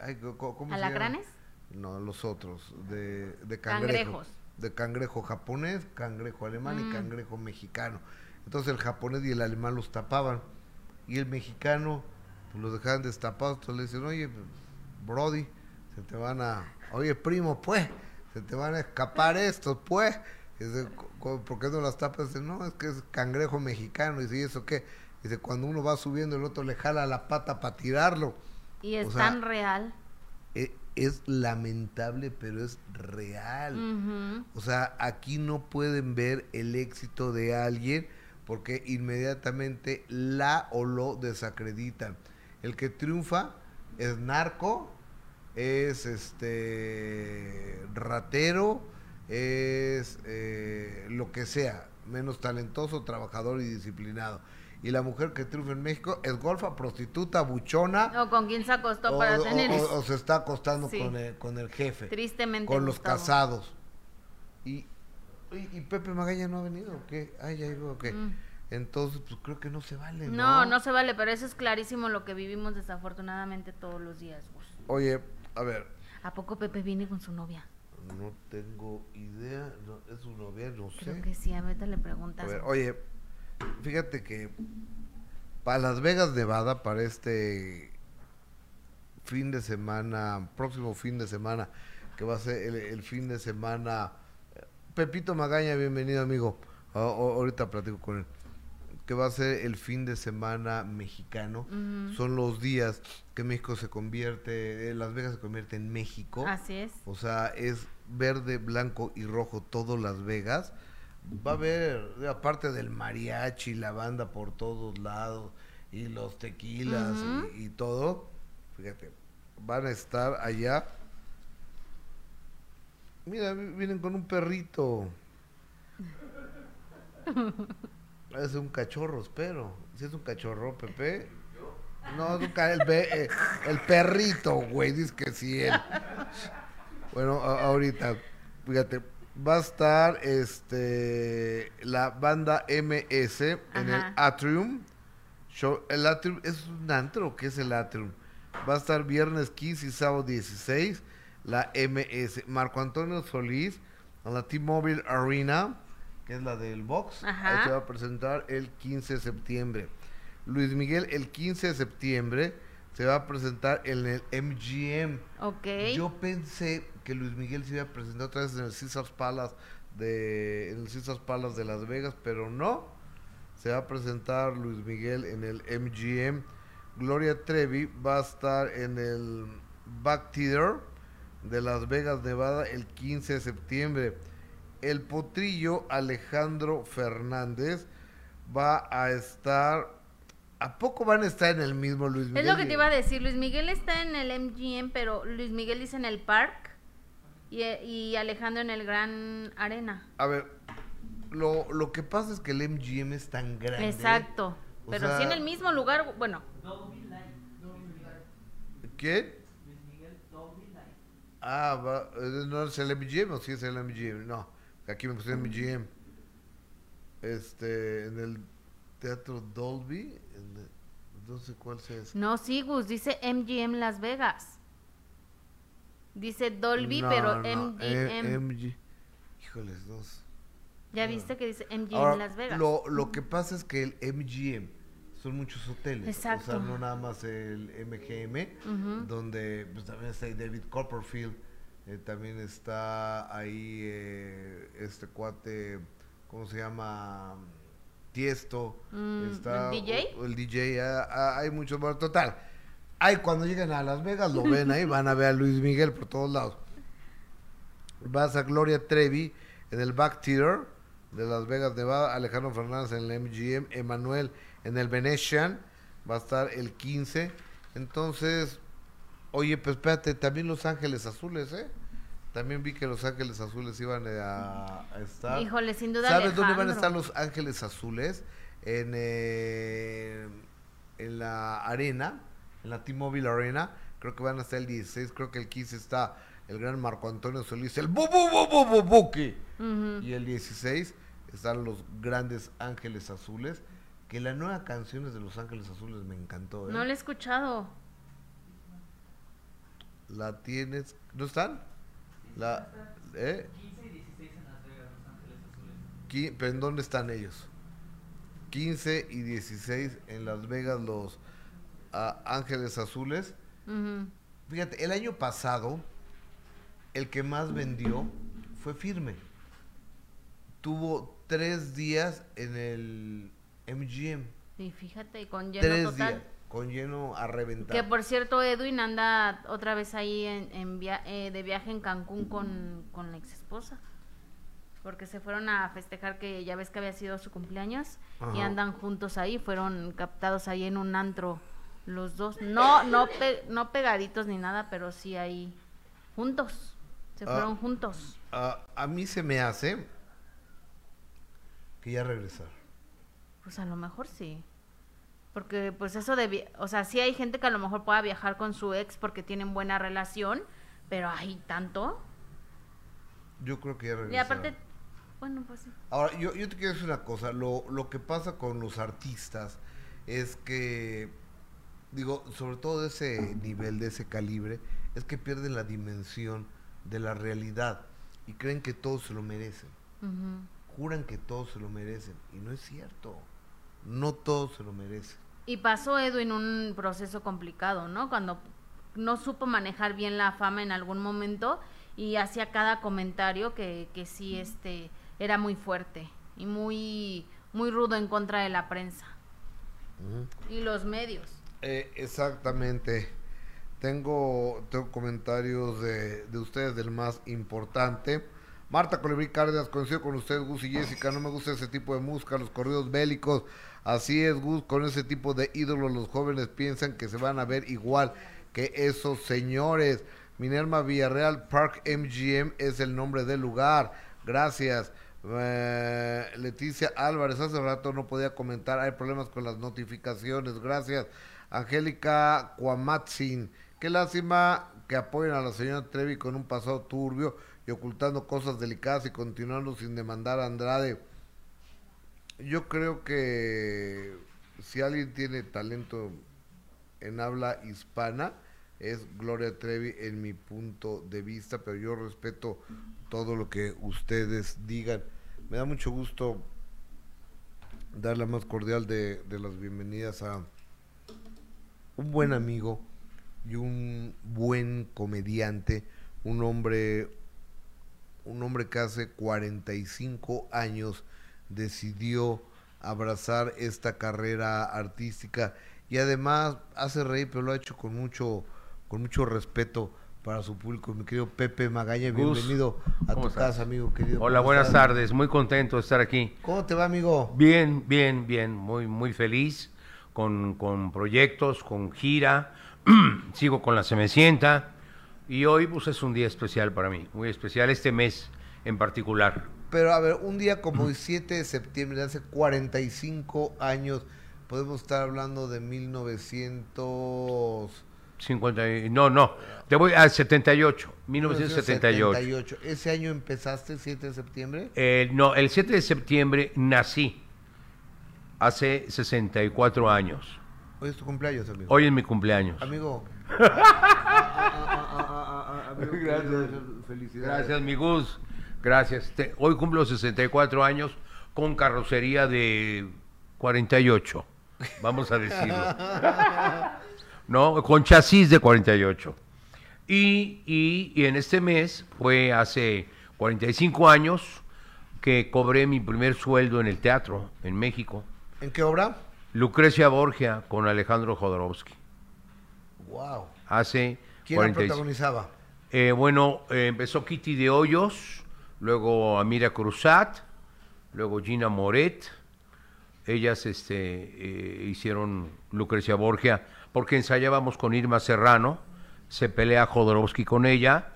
ay, ¿cómo se llama? ¿Alacranes? No, los otros, de, de cangrejo. Cangrejos. De cangrejo japonés, cangrejo alemán y Mm. cangrejo mexicano. Entonces el japonés y el alemán los tapaban. Y el mexicano, pues los dejaban destapados. Entonces le dicen, oye, pues, Brody, se te van a... Oye, primo, pues, se te van a escapar estos, pues. Dice, "Co- co- ¿por qué no las tapas? Dice, no, es que es cangrejo mexicano. Y dice, ¿y eso qué? Dice, cuando uno va subiendo, el otro le jala la pata para tirarlo. Y es O sea, tan real. E- es lamentable, pero es real. O sea, aquí no pueden ver el éxito de alguien porque inmediatamente la o lo desacreditan. El que triunfa es narco, es este ratero, es eh, lo que sea, menos talentoso, trabajador y disciplinado. Y la mujer que triunfa en México es golfa, prostituta, buchona. O con quién se acostó o- para o- tener o- o se está acostando Sí. con, el, con el jefe Tristemente. con los Gustavo. casados. Y, y, y Pepe Magaña no ha venido, ¿o qué? Ay, ya llegó, ¿o qué? Mm. Entonces, pues creo que no se vale, ¿no? No, no se vale, pero eso es clarísimo lo que vivimos desafortunadamente todos los días. Oye, a ver, ¿A poco Pepe viene con su novia? no tengo idea, no, es su novia, no Creo sé. que sí, ahorita le A preguntas. ver, oye, fíjate que para Las Vegas, Nevada, para este fin de semana, próximo fin de semana, que va a ser el, el fin de semana. Pepito Magaña, bienvenido amigo. A- a- ahorita platico con él. Que va a ser el fin de semana mexicano. Son los días que México se convierte, eh, Las Vegas se convierte en México. Así es. O sea, es verde, blanco y rojo todo Las Vegas. va a haber, aparte del mariachi, la banda por todos lados, y los tequilas y, y todo, fíjate, van a estar allá. Mira, vi- vienen con un perrito. Es un cachorro, espero. Si es un cachorro, Pepe. No, es un el, eh, el perrito, güey, dice que sí él. Bueno, a- ahorita, fíjate, va a estar este la banda MS en el. Atrium. Show- el Atrium es un antro, ¿qué es el Atrium? Va a estar viernes 15 y sábado 16, la MS. Marco Antonio Solís, en la T-Mobile Arena, que es la del box, Ajá. ahí se va a presentar el 15 de septiembre. Luis Miguel, el 15 de septiembre, se va a presentar en el MGM. Ok. Yo pensé que Luis Miguel se iba a presentar otra vez en el Caesars Palace de en el Caesars Palace de Las Vegas, pero no. Se va a presentar Luis Miguel en el MGM. Gloria Trevi va a estar en el Back Theater de Las Vegas, Nevada, el 15 de septiembre. El potrillo Alejandro Fernández va a estar. ¿A poco van a estar en el mismo Luis Miguel? Es lo que te iba a decir. Luis Miguel está en el MGM, pero Luis Miguel dice en el Park y, y Alejandro en el Gran Arena. A ver, lo, lo que pasa es que el MGM es tan grande. Exacto. Pero sea- sí en el mismo lugar, bueno, ¿Quién? Ah, va, eh, no es el MGM o sí es el MGM. No, aquí me puse MGM. Este, en el Teatro Dolby. en el- no sé cuál ese. no, sí, Gus, dice MGM Las Vegas. Dice Dolby, No, pero no, MGM. eh, MG. Híjoles, dos. ya viste que dice MGM Ahora, Las Vegas. Lo, lo que pasa es que el MGM son muchos hoteles. O Exacto. sea, no nada más el MGM, donde pues, también está David Copperfield, eh, también está ahí eh, este cuate, ¿cómo se llama? Tiesto. Mm, está, ¿el DJ? o- el DJ, ah, ah, hay muchos. Bueno, total. Ay, cuando lleguen a Las Vegas lo ven ahí, van a ver a Luis Miguel por todos lados. Vas a Gloria Trevi en el Back Theater de Las Vegas, Nevada. Alejandro Fernández en el MGM. Emanuel en el Venetian. Va a estar el 15. Entonces, oye, pues espérate, también Los Ángeles Azules, ¿eh? También vi que Los Ángeles Azules iban a, estar. Híjole, sin duda ¿Sabes dónde van a estar Los Ángeles Azules? En, eh, en la arena, en la T-Mobile Arena. Creo que van a estar el 16, creo que el 15 está el gran Marco Antonio Solís, el bu bu bu bu bu buki. Ujú. Y el 16 están los grandes Ángeles Azules. Que la nueva canción es de Los Ángeles Azules me encantó. ¿eh? No lo he escuchado. La tienes. ¿No están? La, ¿eh? 15 y 16 en Las Vegas, Los Ángeles Azules. ¿Pero en dónde están ellos? 15 y 16 en Las Vegas los ah, Ángeles Azules. Ujú. Fíjate, el año pasado el que más vendió fue Firme. Tuvo tres días en el MGM. Y fíjate, con lleno tres total. días con lleno a reventar. Que por cierto, Edwin anda otra vez ahí en, en via- eh, de viaje en Cancún con, con la ex esposa. Porque se fueron a festejar que ya ves que había sido su cumpleaños y andan juntos ahí, fueron captados ahí en un antro los dos. No, no, pe- no pegaditos ni nada, pero sí ahí juntos. Se Ah. fueron juntos. Ah, a mí se me hace que ya regresar. Pues a lo mejor sí. Porque pues eso de, o sea, sí hay gente que a lo mejor pueda viajar con su ex porque tienen buena relación, pero hay tanto. Yo creo que ya Y regresar. aparte, bueno, pues sí. Ahora, yo, yo te quiero decir una cosa. Lo, lo que pasa con los artistas es que, digo, sobre todo de ese nivel, de ese calibre, es que pierden la dimensión de la realidad y creen que todos se lo merecen. Juran que todos se lo merecen y no es cierto. No todos se lo merecen. Y pasó Edwin un proceso complicado, ¿no? Cuando no supo manejar bien la fama en algún momento y hacía cada comentario que, que sí este era muy fuerte y muy muy rudo en contra de la prensa y los medios. Eh, exactamente. Tengo, tengo comentarios de, de ustedes del más importante. Marta Colibrí Cárdenas, coincido con usted, Gus y Jessica, no me gusta ese tipo de música, los corridos bélicos. Así es, Gus, con ese tipo de ídolos los jóvenes piensan que se van a ver igual que esos señores. Minerva Villarreal Park MGM es el nombre del lugar. Gracias. Eh, Leticia Álvarez, hace rato no podía comentar, hay problemas con las notificaciones. Gracias. Angélica Cuamatzin, qué lástima que apoyen a la señora Trevi con un pasado turbio y ocultando cosas delicadas y continuando sin demandar a Andrade. Yo creo que si alguien tiene talento en habla hispana, es Gloria Trevi en mi punto de vista, pero yo respeto todo lo que ustedes digan. Me da mucho gusto dar la más cordial de, las bienvenidas a un buen amigo y un buen comediante, un hombre, un hombre que hace 45 años decidió abrazar esta carrera artística y además hace reír, pero lo ha hecho con mucho, con mucho respeto para su público. Mi querido Pepe Magaña, Gus, bienvenido a tu casa, amigo querido. Hola, ¿Cómo buenas estás? tardes. Muy contento de estar aquí. ¿Cómo te va, amigo? Bien, bien, bien. Muy, muy feliz con, con proyectos, con gira. Sigo con la Semecienta. Y hoy pues, es un día especial para mí. Muy especial este mes en particular. Pero a ver, un día como el 7 de septiembre, de hace 45 años, podemos estar hablando de 1900... 50 y- no, no. Te voy a 78. 1978. 1978. ¿Ese año empezaste, 7 de septiembre? Eh, no, el 7 de septiembre nací. Hace 64 años. Hoy es tu cumpleaños, amigo. Hoy es mi cumpleaños. Amigo. Amigo, Gracias. Felicidades. Gracias, mi Gus. Gracias. Te- hoy cumplo 64 años con carrocería de 48. Vamos a decirlo. no, con chasis de 48. Y, y, y en este mes fue hace 45 años que cobré mi primer sueldo en el teatro en México. ¿En qué obra? Lucrecia Borgia con Alejandro Jodorowsky. Wow. Hace ¿Quién la 45 protagonizaba? Eh, bueno, eh, empezó Kitty de Hoyos, luego Amira Cruzat, luego Gina Moret. Ellas este, eh, hicieron Lucrecia Borgia porque ensayábamos con Irma Serrano. Se pelea Jodorowsky con ella.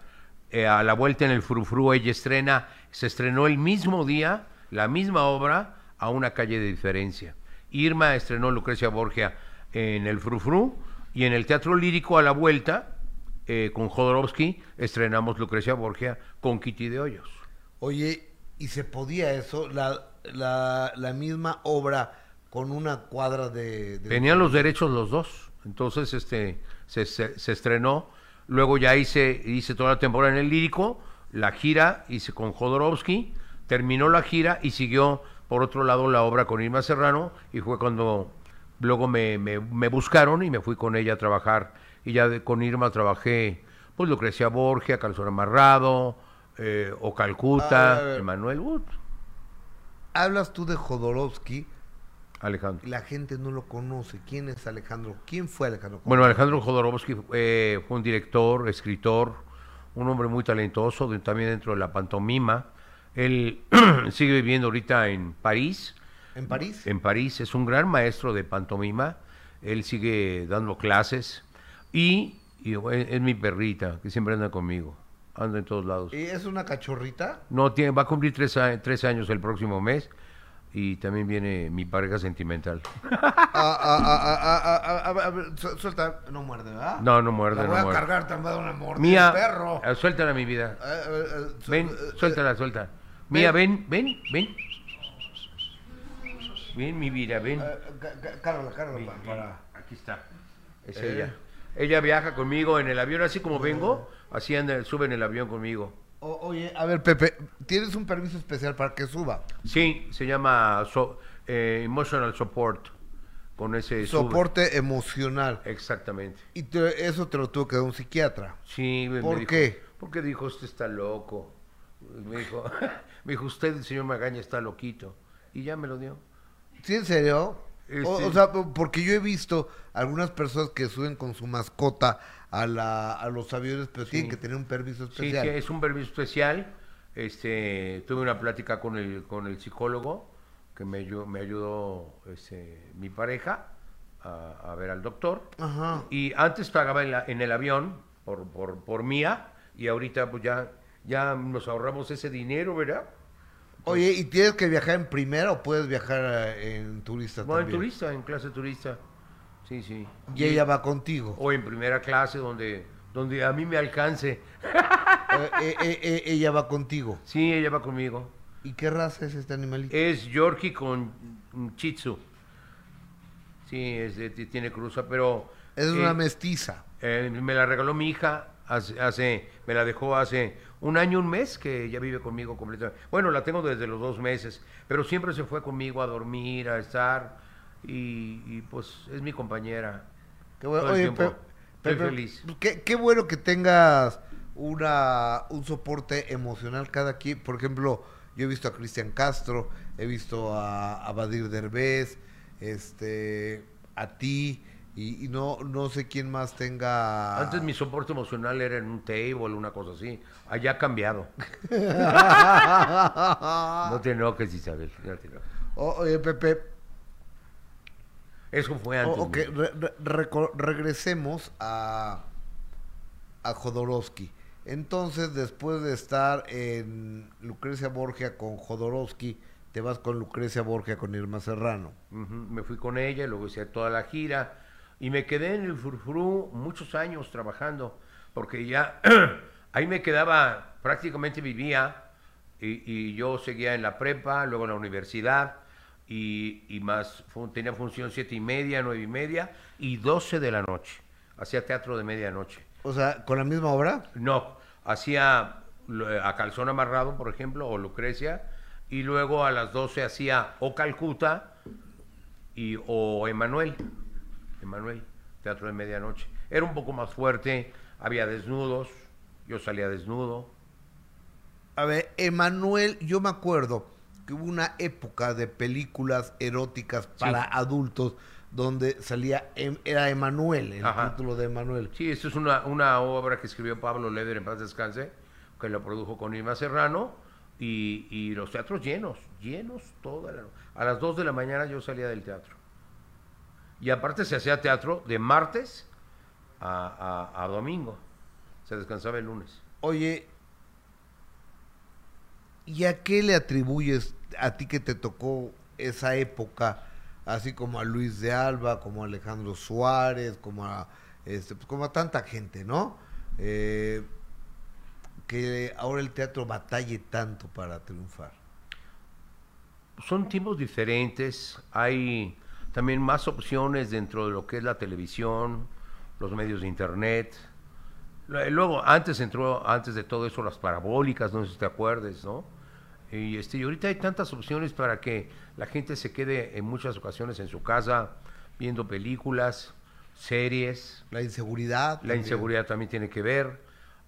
Eh, a la vuelta en el Frufru ella estrena, se estrenó el mismo día, la misma obra, a una calle de diferencia. Irma estrenó Lucrecia Borgia en el Frufru y en el Teatro Lírico a la vuelta eh, con Jodorowsky estrenamos Lucrecia Borgia con Kitty de Hoyos. Oye, ¿y se podía eso? La, la, la misma obra con una cuadra de... de- Tenían los derechos los dos, entonces este se, se- se estrenó. Luego ya hice, hice toda la temporada en el lírico, la gira hice con Jodorowsky, terminó la gira y siguió por otro lado la obra con Irma Serrano y fue cuando luego me, me- me buscaron y me fui con ella a trabajar y ya de- con Irma trabajé pues Lucrecia Borgia, Calzón Amarrado, eh, o Calcuta. Emanuel Wood, Hablas tú de Jodorowsky Alejandro. la gente no lo conoce. ¿Quién es Alejandro? ¿Quién fue Alejandro? Bueno, Alejandro Jodorowsky eh, fue un director, escritor, un hombre muy talentoso, de- también dentro de la pantomima. Él sigue viviendo ahorita en París. ¿En París? En París es un gran maestro de pantomima. Él sigue dando clases y, y es, es mi perrita que siempre anda conmigo. Anda en todos lados. ¿Y ¿Es una cachorrita? No tiene, va a cumplir tres, a- tres años el próximo mes y también viene mi pareja sentimental. Suelta. No muerde, ¿verdad? No, no muerde, La no voy a muerde. cargar, una mordida, Mía, perro. eh, suéltala mi vida. Eh, eh, su- Ven, eh, suéltala, suelta. Mía, ven, ven, ven. Ven, mi vida, ven. cá- cá- Cárgala, cárgala para... Aquí está. Es ella. Ella viaja conmigo en el avión, así como vengo, así anda, sube en el avión conmigo. O- oye, a ver, Pepe, ¿tienes un permiso especial para que suba? Sí, se llama so- eh, Emotional Support. Con ese sube. Soporte emocional. Exactamente. Y te- eso te lo tuvo que dar un psiquiatra. Sí, me- me ¿Por dijo- qué? Porque dijo, usted está loco. Me dijo, me dijo, usted, señor Magaña, está loquito. Y ya me lo dio. ¿Sí, en serio? Eh, o, sea, porque yo he visto algunas personas que suben con su mascota a, la, a los aviones, pero tienen que tener un permiso especial. sí, es un permiso especial. este, tuve una plática con el, con el psicólogo que me, me ayudó este, mi pareja a, a ver al doctor. Ajá. Y antes pagaba en, la- en el avión por, por, por mía y ahorita pues ya, ya nos ahorramos ese dinero, ¿verdad? Oye, ¿y tienes que viajar en primera o puedes viajar eh, en turista No, en también? turista, en clase turista. Sí, sí. Y ella va contigo. O en primera clase donde, donde a mí me alcance. Eh, eh, ella va contigo. Sí, ella va conmigo. ¿Y qué raza es este animalito? Es Yorkie con Chitsu. Sí, es de- tiene cruza, pero... es una mestiza. me la regaló mi hija hace, hace- me la dejó hace un año, un mes, que ella vive conmigo completamente. Bueno, la tengo desde los dos meses, pero siempre se fue conmigo a dormir, a estar, y, y, pues es mi compañera. Qué bueno. Oye, feliz. Qué, qué bueno que tengas una, un soporte emocional cada quien. Por ejemplo, yo he visto a Cristian Castro, he visto a, a Badir Derbez, este, a ti, y, y no, no sé quién más tenga... Antes mi soporte emocional era en un table, una cosa así. Allá ha cambiado. No te enojes, Isabel. no te enojes. O- Oye, Pepe, Eso fue antes. ok, re- re- reco- regresemos a, a Jodorowsky. Entonces, después de estar en Lucrecia Borgia con Jodorowsky, te vas con Lucrecia Borgia con Irma Serrano. Me fui con ella, luego hice toda la gira y me quedé en el Furfurú muchos años trabajando, porque ya ahí me quedaba, prácticamente vivía y, y yo seguía en la prepa, luego en la universidad y, y más, tenía función siete y media, nueve y media y doce de la noche. Hacía teatro de medianoche. O sea, con la misma obra. No, hacía a Calzón Amarrado, por ejemplo, o Lucrecia, y luego a las 12 hacía o Calcuta y, o Emanuel. Emanuel, teatro de medianoche. Era un poco más fuerte, había desnudos, yo salía desnudo. A ver, Emanuel, yo me acuerdo que hubo una época de películas eróticas para adultos donde salía, em- era Emanuel, el Ajá. título de Emanuel. Sí, esto es una, una obra que escribió Pablo Leder en paz descanse, que lo produjo con Irma Serrano, y, y los teatros llenos, llenos toda la A las 2 de la mañana yo salía del teatro. Y aparte se hacía teatro de martes a, a- a domingo. Se descansaba el lunes. Oye, ¿y a qué le atribuyes a ti que te tocó esa época, así como a Luis de Alba, como a Alejandro Suárez, como a, este, pues, como a tanta gente, ¿no? Eh, que ahora el teatro batalle tanto para triunfar. Son tiempos diferentes, hay también más opciones dentro de lo que es la televisión, los medios de internet. Lu- Luego, antes entró, antes de todo eso, las parabólicas, no sé si te acuerdes, ¿no? Y, este, y ahorita hay tantas opciones para que la gente se quede en muchas ocasiones en su casa viendo películas, series. La inseguridad. La también. inseguridad también tiene que ver.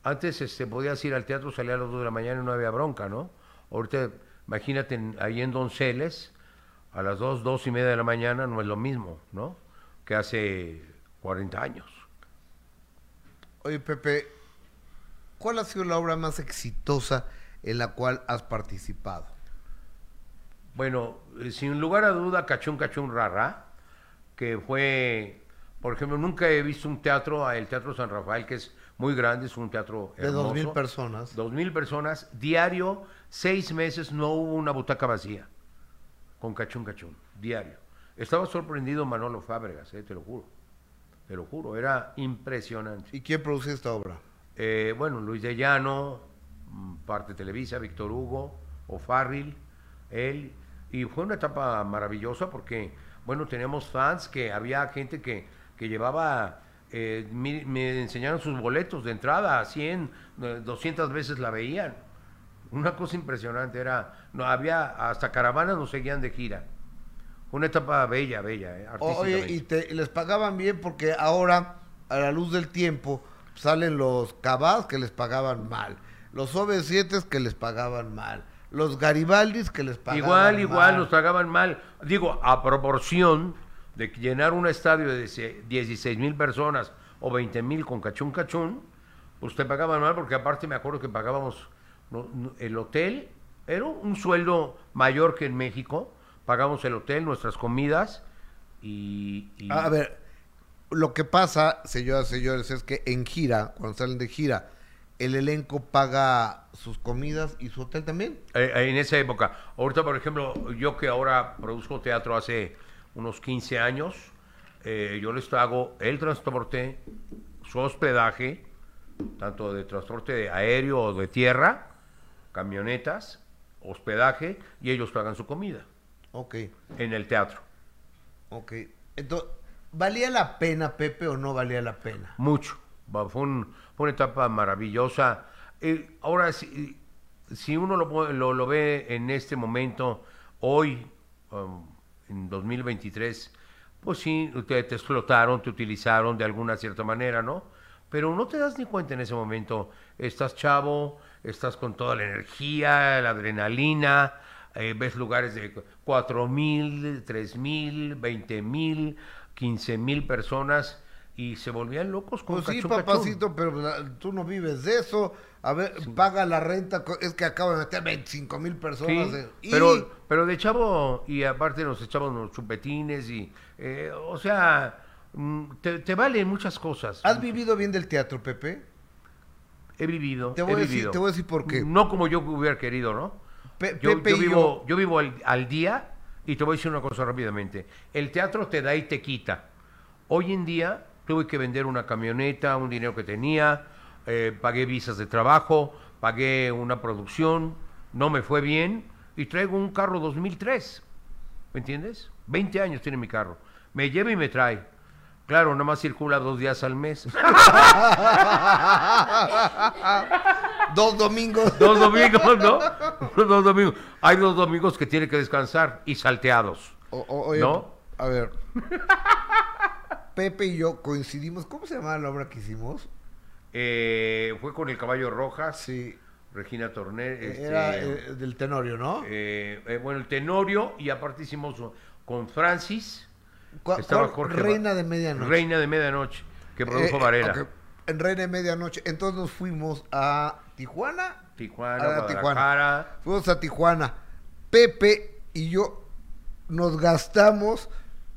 Antes este, podías ir al teatro, salía a las 2 de la mañana y no había bronca, ¿no? Ahorita, imagínate, ahí en Donceles, a las 2, 2 y media de la mañana no es lo mismo, ¿no? Que hace 40 años. Oye, Pepe, ¿cuál ha sido la obra más exitosa en la cual has participado? Bueno, eh, sin lugar a duda, Cachún Cachún Rara, que fue, por ejemplo, nunca he visto un teatro, el Teatro San Rafael, que es muy grande, es un teatro De dos mil hermoso. personas. Dos mil personas, diario, seis meses no hubo una butaca vacía con cachún cachún, diario. Estaba sorprendido Manolo Fábregas, eh, te lo juro, te lo juro, era impresionante. ¿Y quién produce esta obra? Eh, bueno, Luis de Llano, mm, parte Televisa, Víctor Hugo, O'Farrill, él, y fue una etapa maravillosa porque, bueno, teníamos fans que había gente que, que llevaba, eh, mi- me enseñaron sus boletos de entrada, 100, eh, 200 veces la veían. Una cosa impresionante, era, no había, hasta caravanas nos seguían de gira. Una etapa bella, bella, eh, Oye, y te, y les pagaban bien porque ahora, a la luz del tiempo, salen los Cabas que les pagaban mal, los OV7 que les pagaban mal, los Garibaldis que les pagaban Igual, igual, mal. nos pagaban mal. Digo, a proporción de llenar un estadio de 16 mil personas o 20 mil con cachún cachún, pues te pagaban mal porque aparte me acuerdo que pagábamos el hotel era un sueldo mayor que en México. Pagamos el hotel, nuestras comidas y... y- A ver, lo que pasa, señoras y señores, es que en gira, cuando salen de gira, el elenco paga sus comidas y su hotel también. Eh, eh, en esa época. Ahorita, por ejemplo, yo que ahora produzco teatro hace unos 15 años, eh, yo les hago el transporte, su hospedaje, tanto de transporte aéreo o de tierra, camionetas, hospedaje, y ellos pagan su comida Ok, en el teatro. ok. Entonces, ¿valía la pena, Pepe, o no valía la pena? Mucho. Fue, un- fue una etapa maravillosa. Eh, ahora, si, si uno lo, lo, lo ve en este momento, hoy, um, en 2023, pues sí, te, te explotaron, te utilizaron de alguna cierta manera, ¿no? Pero no te das ni cuenta en ese momento. Estás chavo, estás con toda la energía, la adrenalina, eh, ves lugares de 4 mil, 3 mil, 20 mil, 15 mil personas y se volvían locos con Pues sí, papacito, pero la- tú no vives de eso. A ver, paga la renta. Es que acabo de meter 25 mil personas. Sí, eh, y- pero, pero de chavo, y aparte nos echamos los chupetines, y, eh, o sea, mm, te, te valen muchas cosas. ¿Has vivido bien del teatro, Pepe? He vivido, Te voy he decir- vivido. te voy a decir por qué. No como yo hubiera querido, ¿no? Pe- Yo, Pepe yo y vivo, yo vivo al, al día y te voy a decir una cosa rápidamente. El teatro te da y te quita. Hoy en día tuve que vender una camioneta, un dinero que tenía, eh, pagué visas de trabajo, pagué una producción, no me fue bien y traigo un carro 2003. ¿Me entiendes? 20 años tiene mi carro. Me lleva y me trae. Claro, nada más circula dos días al mes. Dos domingos. Dos domingos, ¿no? Dos domingos. Hay dos domingos que tiene que descansar y salteados. O- o- oye, ¿No? A ver. Pepe y yo coincidimos. ¿Cómo se llamaba la obra que hicimos? Eh, fue con el caballo Rojas, Sí. Regina Torner. este, Era eh, del Tenorio, ¿no? eh, eh, bueno, el Tenorio y aparte hicimos con Francis, ¿Cuál- estaba? Jorge Reina de Medianoche. Reina de Medianoche, que produjo Eh, Varela. En Reina de Medianoche. Entonces nos fuimos a Tijuana. Tijuana, a Tijuana. Fuimos a Tijuana. Pepe y yo nos gastamos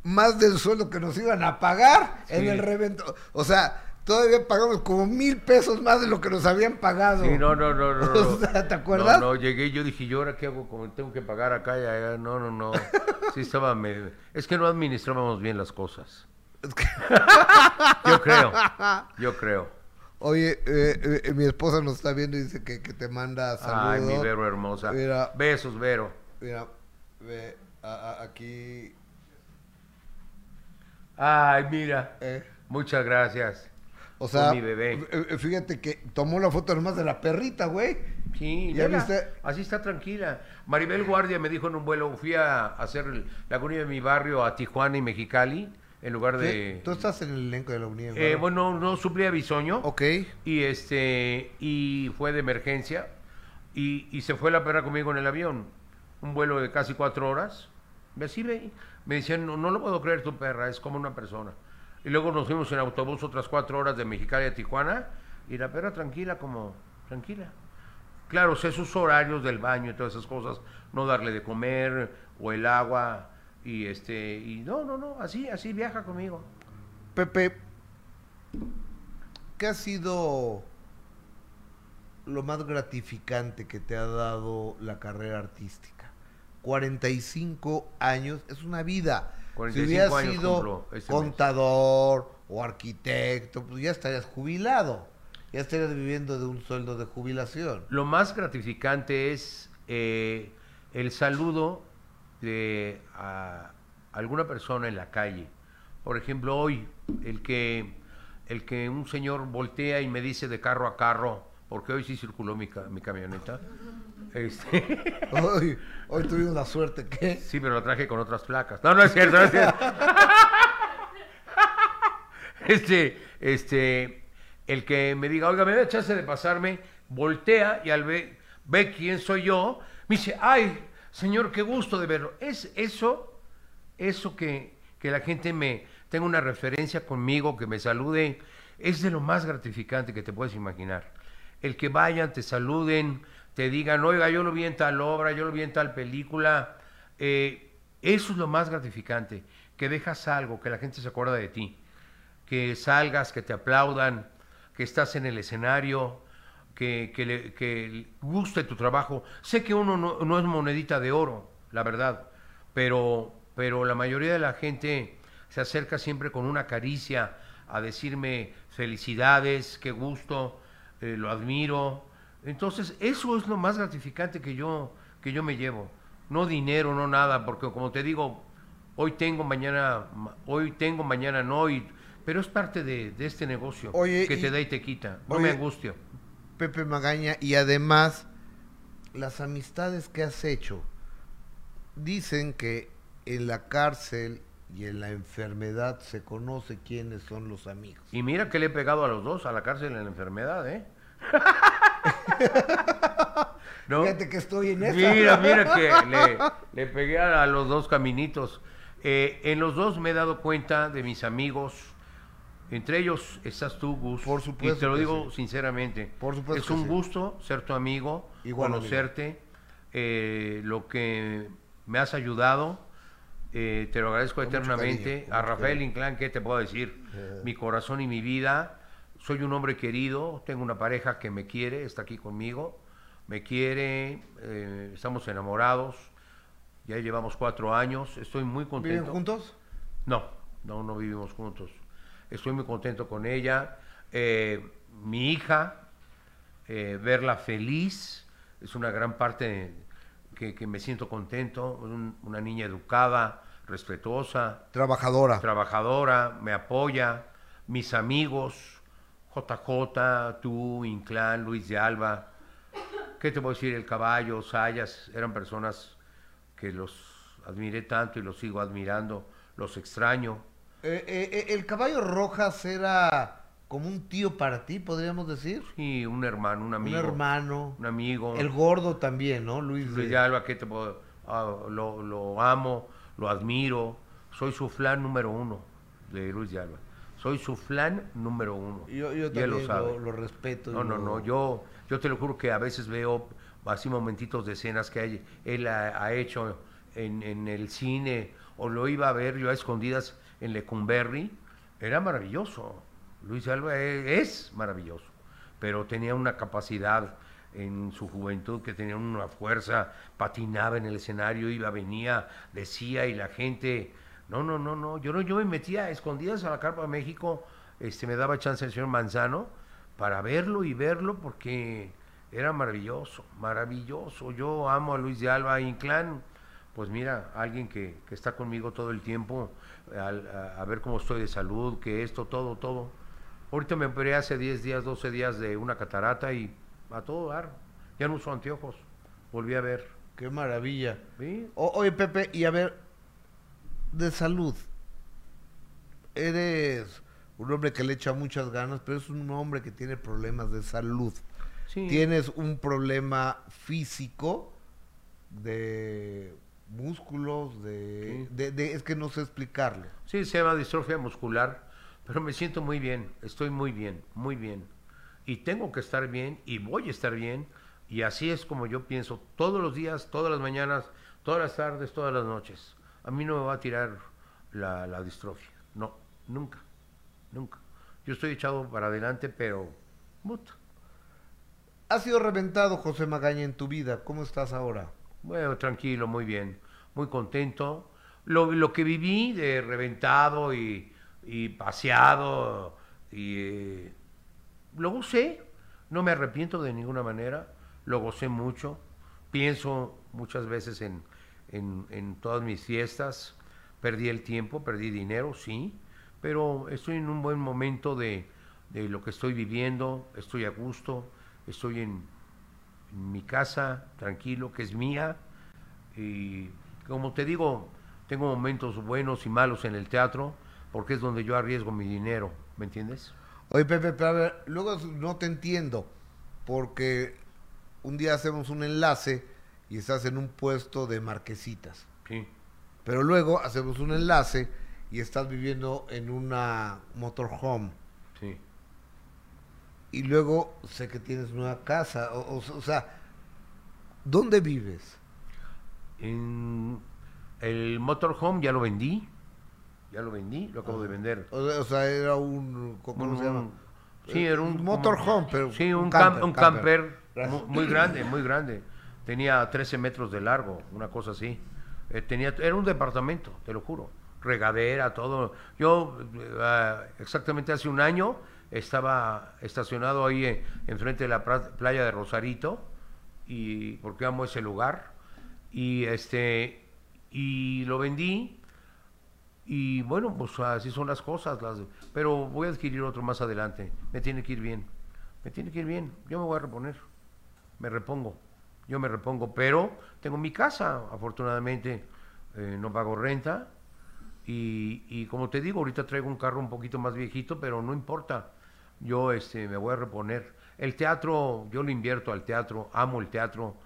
más del sueldo que nos iban a pagar en el revento. O sea, todavía pagamos como mil pesos más de lo que nos habían pagado. Sí, no, no, no, no. O sea, ¿te acuerdas? No, no, llegué y yo dije, ¿yo ahora qué hago? Como tengo que pagar acá y allá. No, no, no. Sí estaba medio... Es que no administrábamos bien las cosas. Yo creo, yo creo. Oye, eh, eh, mi esposa nos está viendo y dice que, que te manda saludos. Ay, mi Vero hermosa. Mira. Besos, Vero. Mira, ve, a- a- aquí. Ay, mira. eh, Muchas gracias. O sea, mi bebé. eh, eh, fíjate que tomó la foto nomás de la perrita, güey. Sí, ¿Ya viste? Así está tranquila. Maribel Guardia me dijo en un vuelo, fui a hacer la comida de mi barrio a Tijuana y Mexicali, en lugar de... Tú estás en el elenco de la Unión. Eh, bueno, no suplí a Bisoño. Ok. Y este y fue de emergencia y, y se fue la perra conmigo en el avión. Un vuelo de casi cuatro horas. Y así me decían, no, no lo puedo creer tu perra, es como una persona. Y luego nos fuimos en autobús otras cuatro horas de Mexicali a Tijuana y la perra tranquila como, tranquila. Claro, sé sus horarios del baño y todas esas cosas, no darle de comer o el agua y este y no, no, no, así, así viaja conmigo. Pepe, ¿qué ha sido lo más gratificante que te ha dado la carrera artística? 45 años, es una vida. 45 si hubieras años sido este mes. contador o arquitecto, pues ya estarías jubilado. Ya estarías viviendo de un sueldo de jubilación. Lo más gratificante es eh, el saludo de a alguna persona en la calle. Por ejemplo, hoy, el que, el que un señor voltea y me dice de carro a carro, porque hoy sí circuló mi, mi camioneta. Este, Hoy, hoy tuvimos la suerte que... sí, pero la traje con otras placas. No, no es cierto, no es cierto. Este, este, el que me diga, oiga, me da chance de pasarme, voltea y al ver, ve quién soy yo, me dice, ay, señor, qué gusto de verlo. Es eso, eso que, que la gente me tenga una referencia conmigo, que me salude, es de lo más gratificante que te puedes imaginar. El que vayan, te saluden, te digan, oiga, yo lo vi en tal obra, yo lo vi en tal película. Eh, eso es lo más gratificante, que dejas algo, que la gente se acuerda de ti, que salgas, que te aplaudan, que estás en el escenario, que, que, le- guste tu trabajo. Sé que uno no, no es monedita de oro, la verdad, pero, pero la mayoría de la gente se acerca siempre con una caricia a decirme felicidades, qué gusto, eh, lo admiro. Entonces, eso es lo más gratificante que yo, que yo me llevo. No dinero, no nada, porque como te digo, hoy tengo, mañana, ma- hoy tengo, mañana no, y, pero es parte de, de este negocio Oye, que y- te da y te quita. No oye, me angustio. Pepe Magaña, y además, las amistades que has hecho, dicen que en la cárcel y en la enfermedad se conoce quiénes son los amigos. Y mira que le he pegado a los dos, a la cárcel en la enfermedad, ¿eh? ¿No? Fíjate que estoy en esa. Mira, mira que le, le pegué a, los dos caminitos. Eh, en los dos me he dado cuenta de mis amigos. Entre ellos estás tú, Gus. Por supuesto Y te lo digo sí. sinceramente. Por supuesto Es un sí. gusto ser tu amigo, Igual, conocerte, eh, lo que me has ayudado. eh, te lo agradezco Con eternamente. cariño, a Rafael cariño. Inclán, ¿qué te puedo decir? Mi corazón y mi vida. Soy un hombre querido, tengo una pareja que me quiere, está aquí conmigo, me quiere, eh, estamos enamorados, ya llevamos cuatro años, estoy muy contento. ¿Viven juntos? No, no, no vivimos juntos. Estoy muy contento con ella. Eh, mi hija, eh, verla feliz, es una gran parte que, que me siento contento. Un- una niña educada, respetuosa, Trabajadora. trabajadora, me apoya. Mis amigos, JJ, tú, Inclán, Luis de Alba. ¿Qué te puedo decir? El caballo, Sayas, eran personas que los admiré tanto y los sigo admirando, los extraño. Eh, eh, eh, el caballo Rojas era como un tío para ti, podríamos decir. Sí, un hermano, un amigo. Un hermano. Un amigo. El gordo también, ¿no? Luis, Luis de- de Alba, ¿qué te puedo? ah, lo, lo amo, lo admiro. Soy su flan número uno de Luis de Alba. Soy su flan número uno. Yo, yo también sabe. lo, lo respeto. No, no, no. Yo, yo te lo juro que a veces veo así momentitos de escenas que hay- él ha, ha hecho en, en el cine o lo iba a ver yo a escondidas en Lecumberri. Era maravilloso. Luis Alba e- es, maravilloso. Pero tenía una capacidad en su juventud que tenía una fuerza, patinaba en el escenario, iba, venía, decía y la gente... No, no, no, no. Yo no, yo me metía a escondidas a la Carpa de México, este, me daba chance el señor Manzano para verlo y verlo porque era maravilloso, maravilloso. Yo amo a Luis de Alba Inclán, pues mira, alguien que, que está conmigo todo el tiempo, al- a, a ver cómo estoy de salud, que esto, todo, todo. Ahorita me operé hace 10 días, 12 días de una catarata y a todo dar. Ya no uso anteojos, volví a ver. Qué maravilla. ¿sí? O- oye, Pepe, y a ver, de salud. Eres un hombre que le echa muchas ganas, pero es un hombre que tiene problemas de salud. Sí. Tienes un problema físico de músculos, de, Sí. de- de- es que no sé explicarlo. Sí, se llama distrofia muscular, pero me siento muy bien, estoy muy bien, muy bien. Y tengo que estar bien y voy a estar bien. Y así es como yo pienso todos los días, todas las mañanas, todas las tardes, todas las noches. A mí no me va a tirar la, la distrofia. No, nunca, nunca. Yo estoy echado para adelante, pero... puta, Ha sido reventado José Magaña en tu vida. ¿Cómo estás ahora? Bueno, tranquilo, muy bien, muy contento. Lo, lo que viví de reventado y, y paseado, y, eh, lo gocé, no me arrepiento de ninguna manera, lo gocé mucho. Pienso muchas veces en, en, en todas mis fiestas, perdí el tiempo, perdí dinero, sí, pero estoy en un buen momento de, de lo que estoy viviendo, estoy a gusto, estoy en, en mi casa, tranquilo, que es mía. Y como te digo, tengo momentos buenos y malos en el teatro, porque es donde yo arriesgo mi dinero, ¿me entiendes? Oye, Pepe, pero luego no te entiendo, porque un día hacemos un enlace y estás en un puesto de marquesitas. Sí. Pero luego hacemos un enlace y estás viviendo en una motorhome. Sí. Y luego sé que tienes nueva casa. O, o- o sea, ¿Dónde vives? En el motorhome ya lo vendí. Ya lo vendí, lo acabo de vender. O, o sea, era un... ¿Cómo Un- se llama? Sí, era un motorhome, pero Sí, un, un cam- camper, un camper. muy grande, muy grande. Tenía 13 metros de largo, una cosa así. Eh, tenía, era un departamento, te lo juro. Regadera, todo. Yo, eh, exactamente hace un año, estaba estacionado ahí enfrente de la playa de Rosarito, y porque amo ese lugar. Y este y lo vendí y bueno, pues así son las cosas. Las, pero voy a adquirir otro más adelante. Me tiene que ir bien. Me tiene que ir bien. Yo me voy a reponer. Me repongo. Yo me repongo. Pero tengo mi casa, afortunadamente. eh, no pago renta. Y, y como te digo, ahorita traigo un carro un poquito más viejito, pero no importa. Yo este, me voy a reponer. El teatro, yo lo invierto al teatro. Amo el teatro.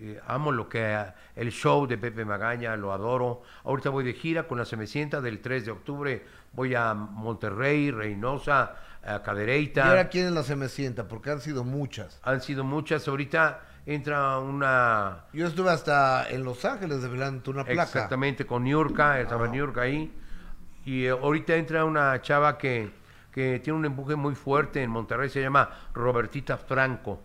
Eh, amo lo que el show de Pepe Magaña, lo adoro. Ahorita voy de gira con la Semecienta del 3 de octubre. Voy a Monterrey, Reynosa, a ¿Y Cadereyta. ahora quién es la se me sienta? Porque han sido muchas. Han sido muchas. Ahorita entra una Yo estuve hasta en Los Ángeles develando una placa. exactamente con Niurka, estaba Ah. Niurka ahí. Y eh, ahorita entra una chava que, que tiene un empuje muy fuerte en Monterrey, se llama Robertita Franco.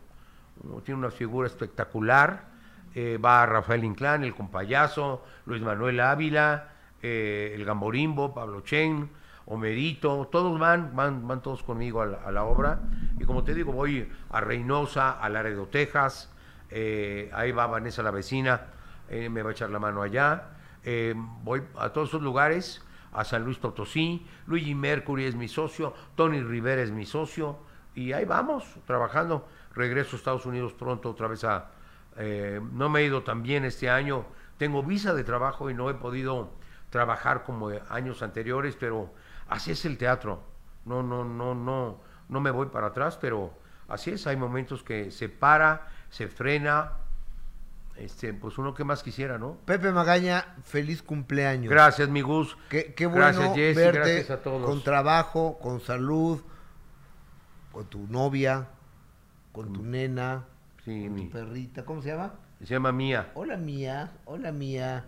Uh, Tiene una figura espectacular. Eh, va Rafael Inclán, el compayazo, Luis Manuel Ávila, eh, el Gamborimbo, Pablo Chen, Homerito, todos van, van, van todos conmigo a la, a la obra. Y como te digo, voy a Reynosa, a Laredo, Texas, eh, ahí va Vanessa la vecina, eh, me va a echar la mano allá. Eh, voy a todos esos lugares, a San Luis Potosí, Luigi Mercury es mi socio, Tony Rivera es mi socio, y ahí vamos, trabajando. Regreso a Estados Unidos pronto otra vez a... eh, no me he ido tan bien este año, tengo visa de trabajo y no he podido trabajar como años anteriores, pero así es el teatro. No, no, no, no, no me voy para atrás, pero así es, hay momentos que se para, se frena, este, pues uno que más quisiera, ¿no? Pepe Magaña, feliz cumpleaños. Gracias, mi Gus. Qué, qué bueno Gracias, Jessy, verte gracias a todos. con trabajo, con salud, con tu novia, con tu nena, Sí, con mi- tu perrita. ¿Cómo se llama? se llama Mía. Hola mía, hola mía.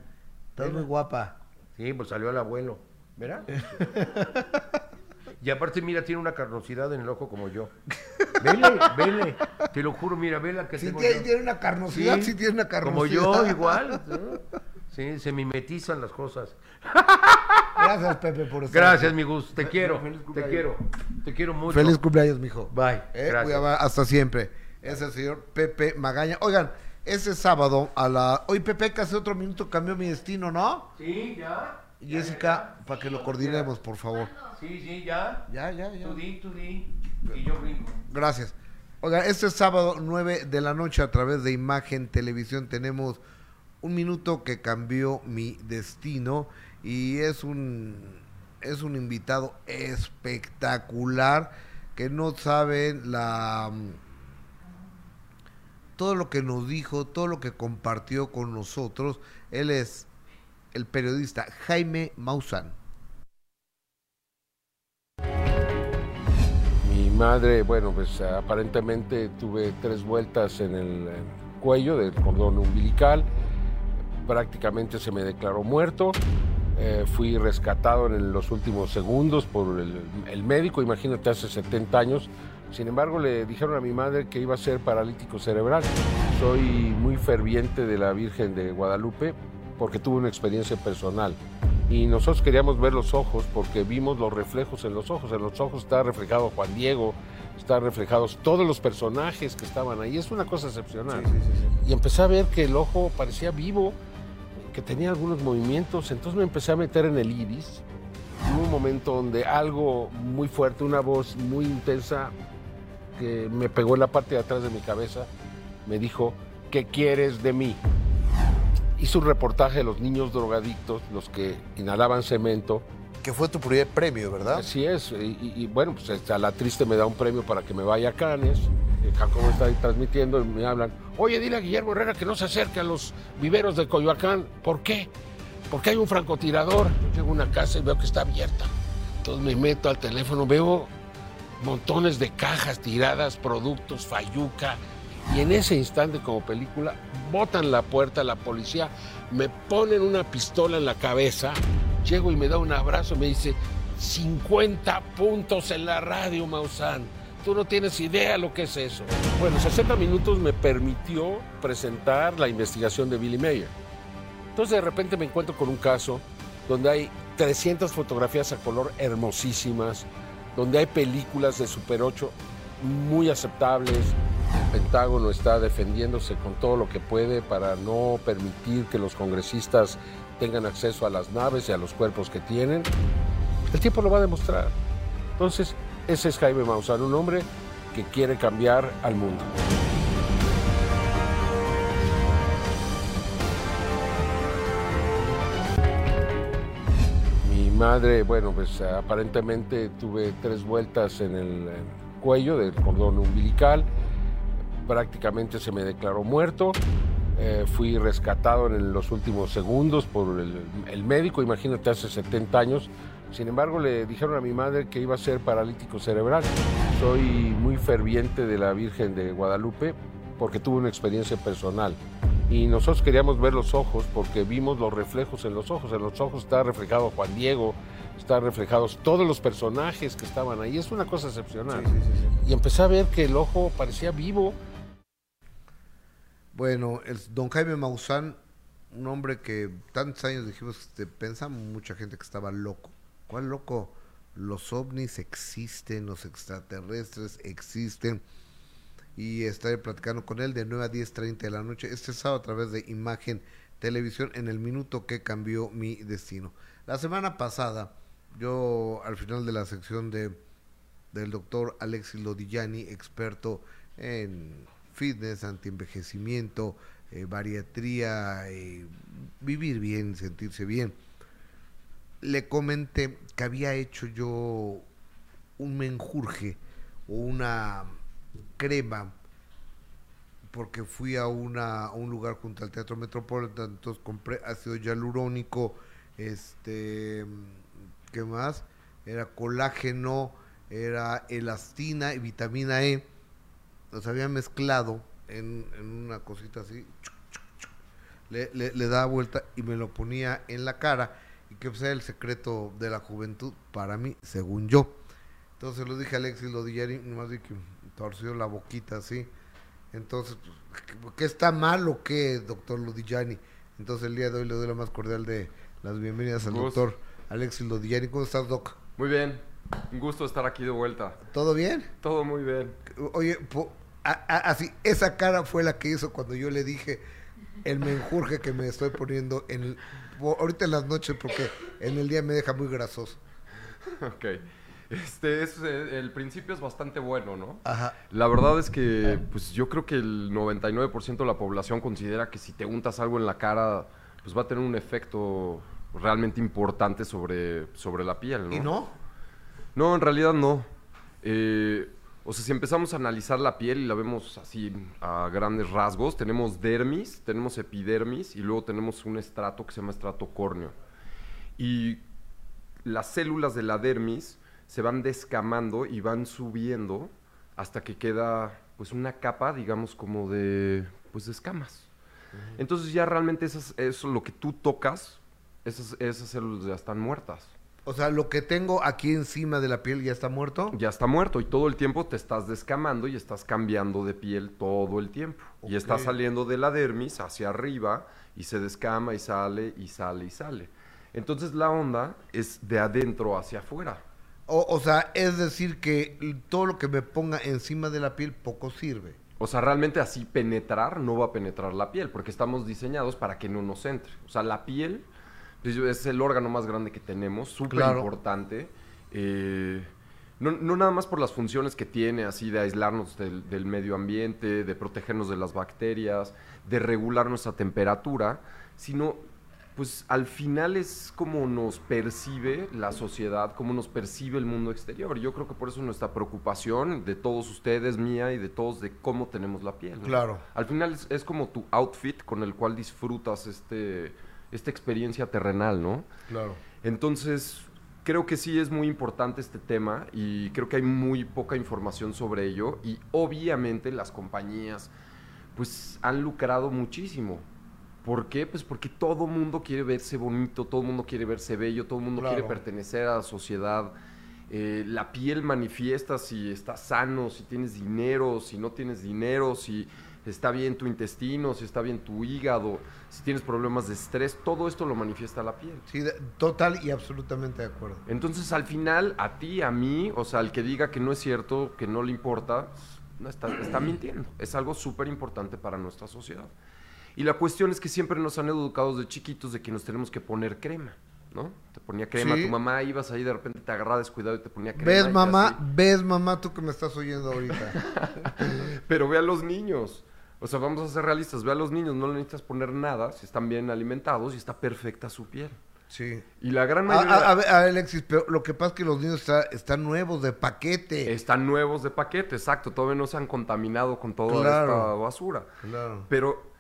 Estás muy guapa. Sí, pues salió el abuelo, ¿verdad? y aparte, mira, tiene una carnosidad en el ojo como yo. Vele, vele, te lo juro, mira, vela que Sí, tengo tiene, yo. tiene una carnosidad, sí, tiene una carnosidad. Como yo, igual. ¿no? Sí, se mimetizan las cosas. Gracias, Pepe, por estar Gracias, mi Gus, te quiero, feliz te quiero, te quiero mucho. Feliz cumpleaños, mijo. Bye, Eh, gracias. cuidado, hasta siempre. Es el señor Pepe Magaña. Oigan, ese sábado a la... Hoy Pepe que hace otro minuto cambió mi destino, ¿no? Sí, ya. Jessica, para que lo coordinemos, por favor. Sí, sí, ya. Ya, ya, ya. Tú di, tú di. Y yo brinco. Gracias. Oigan, este sábado 9 de la noche a través de Imagen Televisión tenemos un minuto que cambió mi destino y es un es un invitado espectacular que no saben la todo lo que nos dijo, todo lo que compartió con nosotros. Él es el periodista Jaime Maussan. Mi madre, bueno, pues aparentemente tuve tres vueltas en el cuello del cordón umbilical, prácticamente se me declaró muerto, Eh, fui rescatado en los últimos segundos por el médico, imagínate, hace 70 años, sin embargo le dijeron a mi madre que iba a ser paralítico cerebral. Soy muy ferviente de la Virgen de Guadalupe porque tuve una experiencia personal. Y nosotros queríamos ver los ojos porque vimos los reflejos en los ojos. En los ojos está reflejado Juan Diego, están reflejados todos los personajes que estaban ahí. Es una cosa excepcional. Y empecé a ver que el ojo parecía vivo, que tenía algunos movimientos. Entonces me empecé a meter en el iris. Hubo un momento donde algo muy fuerte, una voz muy intensa que me pegó en la parte de atrás de mi cabeza, me dijo, ¿qué quieres de mí? Hizo un reportaje de los niños drogadictos, los que inhalaban cemento. Que fue tu primer premio, ¿verdad? Así es, y, bueno, pues este, a la triste me da un premio para que me vaya a Canes. El Jacobo está ahí transmitiendo y me hablan, oye, dile a Guillermo Herrera que no se acerque a los viveros de Coyoacán. ¿Por qué? Porque hay un francotirador. Yo llego a una casa y veo que está abierta. Entonces me meto al teléfono, veo montones de cajas tiradas, productos, fayuca, Y en ese instante, como película, botan la puerta, la policía, me ponen una pistola en la cabeza, llego y me da un abrazo, me dice, 50 puntos en la radio, Maussan. Tú no tienes idea lo que es eso. Bueno, 60 minutos me permitió presentar la investigación de Billy Mayer. Entonces de repente me encuentro con un caso donde hay 300 fotografías a color hermosísimas, donde hay películas de Super 8 muy aceptables. El Pentágono está defendiéndose con todo lo que puede para no permitir que los congresistas tengan acceso a las naves y a los cuerpos que tienen. El tiempo lo va a demostrar. Entonces, ese es Jaime Maussan, un hombre que quiere cambiar al mundo. Mi madre, bueno, pues aparentemente tuve tres vueltas en el cuello del cordón umbilical, prácticamente se me declaró muerto, eh, fui rescatado en los últimos segundos por el, el médico, imagínate, hace 70 años, sin embargo, le dijeron a mi madre que iba a ser paralítico cerebral. Soy muy ferviente de la Virgen de Guadalupe porque tuve una experiencia personal. Y nosotros queríamos ver los ojos porque vimos los reflejos en los ojos. En los ojos está reflejado Juan Diego, están reflejados todos los personajes que estaban ahí. Es una cosa excepcional. Sí, sí, sí, sí. Y empecé a ver que el ojo parecía vivo. Bueno, el don Jaime Maussan, un hombre que tantos años dijimos, pensamos mucha gente que estaba loco. ¿Cuál loco? Los ovnis existen, los extraterrestres existen. Y estaré platicando con él de 9 a 10.30 de la noche este sábado a través de Imagen Televisión en el minuto que cambió mi destino. La semana pasada, yo al final de la sección de del doctor Alexis Lodillani, experto en fitness, antienvejecimiento, eh, bariatría, eh, vivir bien, sentirse bien le comenté que había hecho yo un menjurje o una crema porque fui a, una, a un lugar junto al Teatro Metropolitan, entonces compré ácido hialurónico, este, ¿qué más? Era colágeno, era elastina y vitamina E, los había mezclado en, una cosita así, le, le, daba vuelta y me lo ponía en la cara y que sea el secreto de la juventud para mí, según yo. Entonces lo dije a Alexis Lodillari, nomás vi torció la boquita así. Entonces, pues, ¿qué está mal o qué, doctor Lodillani? Entonces el día de hoy le doy la más cordial de las bienvenidas al doctor Alexis Lodillani. ¿Cómo estás, doc? Muy bien, un gusto estar aquí de vuelta. ¿Todo bien? Todo muy bien. Oye, po- a- a- así, esa cara fue la que hizo cuando yo le dije el menjurje que me estoy poniendo en el- ahorita en las noches porque en el día me deja muy grasoso. Ok. Este es, eh, el principio es bastante bueno, ¿no? Ajá. La verdad es que, pues yo creo que el 99% de la población considera que si te untas algo en la cara, pues va a tener un efecto realmente importante sobre, sobre la piel, ¿no? ¿Y no? No, en realidad no. Eh, o sea, si empezamos a analizar la piel y la vemos así a grandes rasgos, tenemos dermis, tenemos epidermis y luego tenemos un estrato que se llama estrato córneo. Y las células de la dermis se van descamando y van subiendo hasta que queda pues una capa, digamos, como de pues de escamas. Entonces ya realmente esas, eso lo que tú tocas, esas, esas células ya están muertas. O sea, lo que tengo aquí encima de la piel ya está muerto. ya está muerto y todo el tiempo te estás descamando y estás cambiando de piel todo el tiempo. Y está saliendo de la dermis hacia arriba y se descama y sale y sale y sale. Entonces la onda es de adentro hacia afuera. O, o sea, es decir que todo lo que me ponga encima de la piel poco sirve. O sea, realmente así penetrar no va a penetrar la piel porque estamos diseñados para que no nos entre. O sea, la piel pues, es el órgano más grande que tenemos, súper Claro. importante. Eh, no, no nada más por las funciones que tiene, así de aislarnos del, del medio ambiente, de protegernos de las bacterias, de regular nuestra temperatura, sino pues al final es como nos percibe la sociedad, como nos percibe el mundo exterior. Yo creo que por eso nuestra preocupación de todos ustedes, mía y de todos, de cómo tenemos la piel. ¿no? Claro. Al final es, es como tu outfit con el cual disfrutas este, esta experiencia terrenal, ¿no? Claro. Entonces, creo que sí es muy importante este tema y creo que hay muy poca información sobre ello y obviamente las compañías pues han lucrado muchísimo. ¿Por qué? Pues porque todo mundo quiere verse bonito, todo mundo quiere verse bello, todo mundo quiere pertenecer a la sociedad. Eh, la piel manifiesta si estás sano, si tienes dinero, si no tienes dinero, si está bien tu intestino, si está bien tu hígado, si tienes problemas de estrés, todo esto lo manifiesta la piel. Sí, de- total y absolutamente de acuerdo. Entonces, al final, a ti, a mí, o sea, el que diga que no es cierto, que no le importa, no está, está mintiendo. Es algo súper importante para nuestra sociedad. Y la cuestión es que siempre nos han educado de chiquitos de que nos tenemos que poner crema, ¿no? Te ponía crema, Sí. tu mamá ibas ahí, de repente te agarraba descuidado y te ponía crema. ¿Ves, mamá? así. ¿Ves, mamá, tú que me estás oyendo ahorita? Pero ve a los niños. O sea, vamos a ser realistas, ve a los niños, no le necesitas poner nada, si están bien alimentados y está perfecta su piel. Sí. Y la gran mayoría... a- a ver, a ver, Alexis, pero lo que pasa es que los niños está- están nuevos de paquete. Están nuevos de paquete, exacto. Todavía no se han contaminado con toda Claro. esta basura. Claro. Pero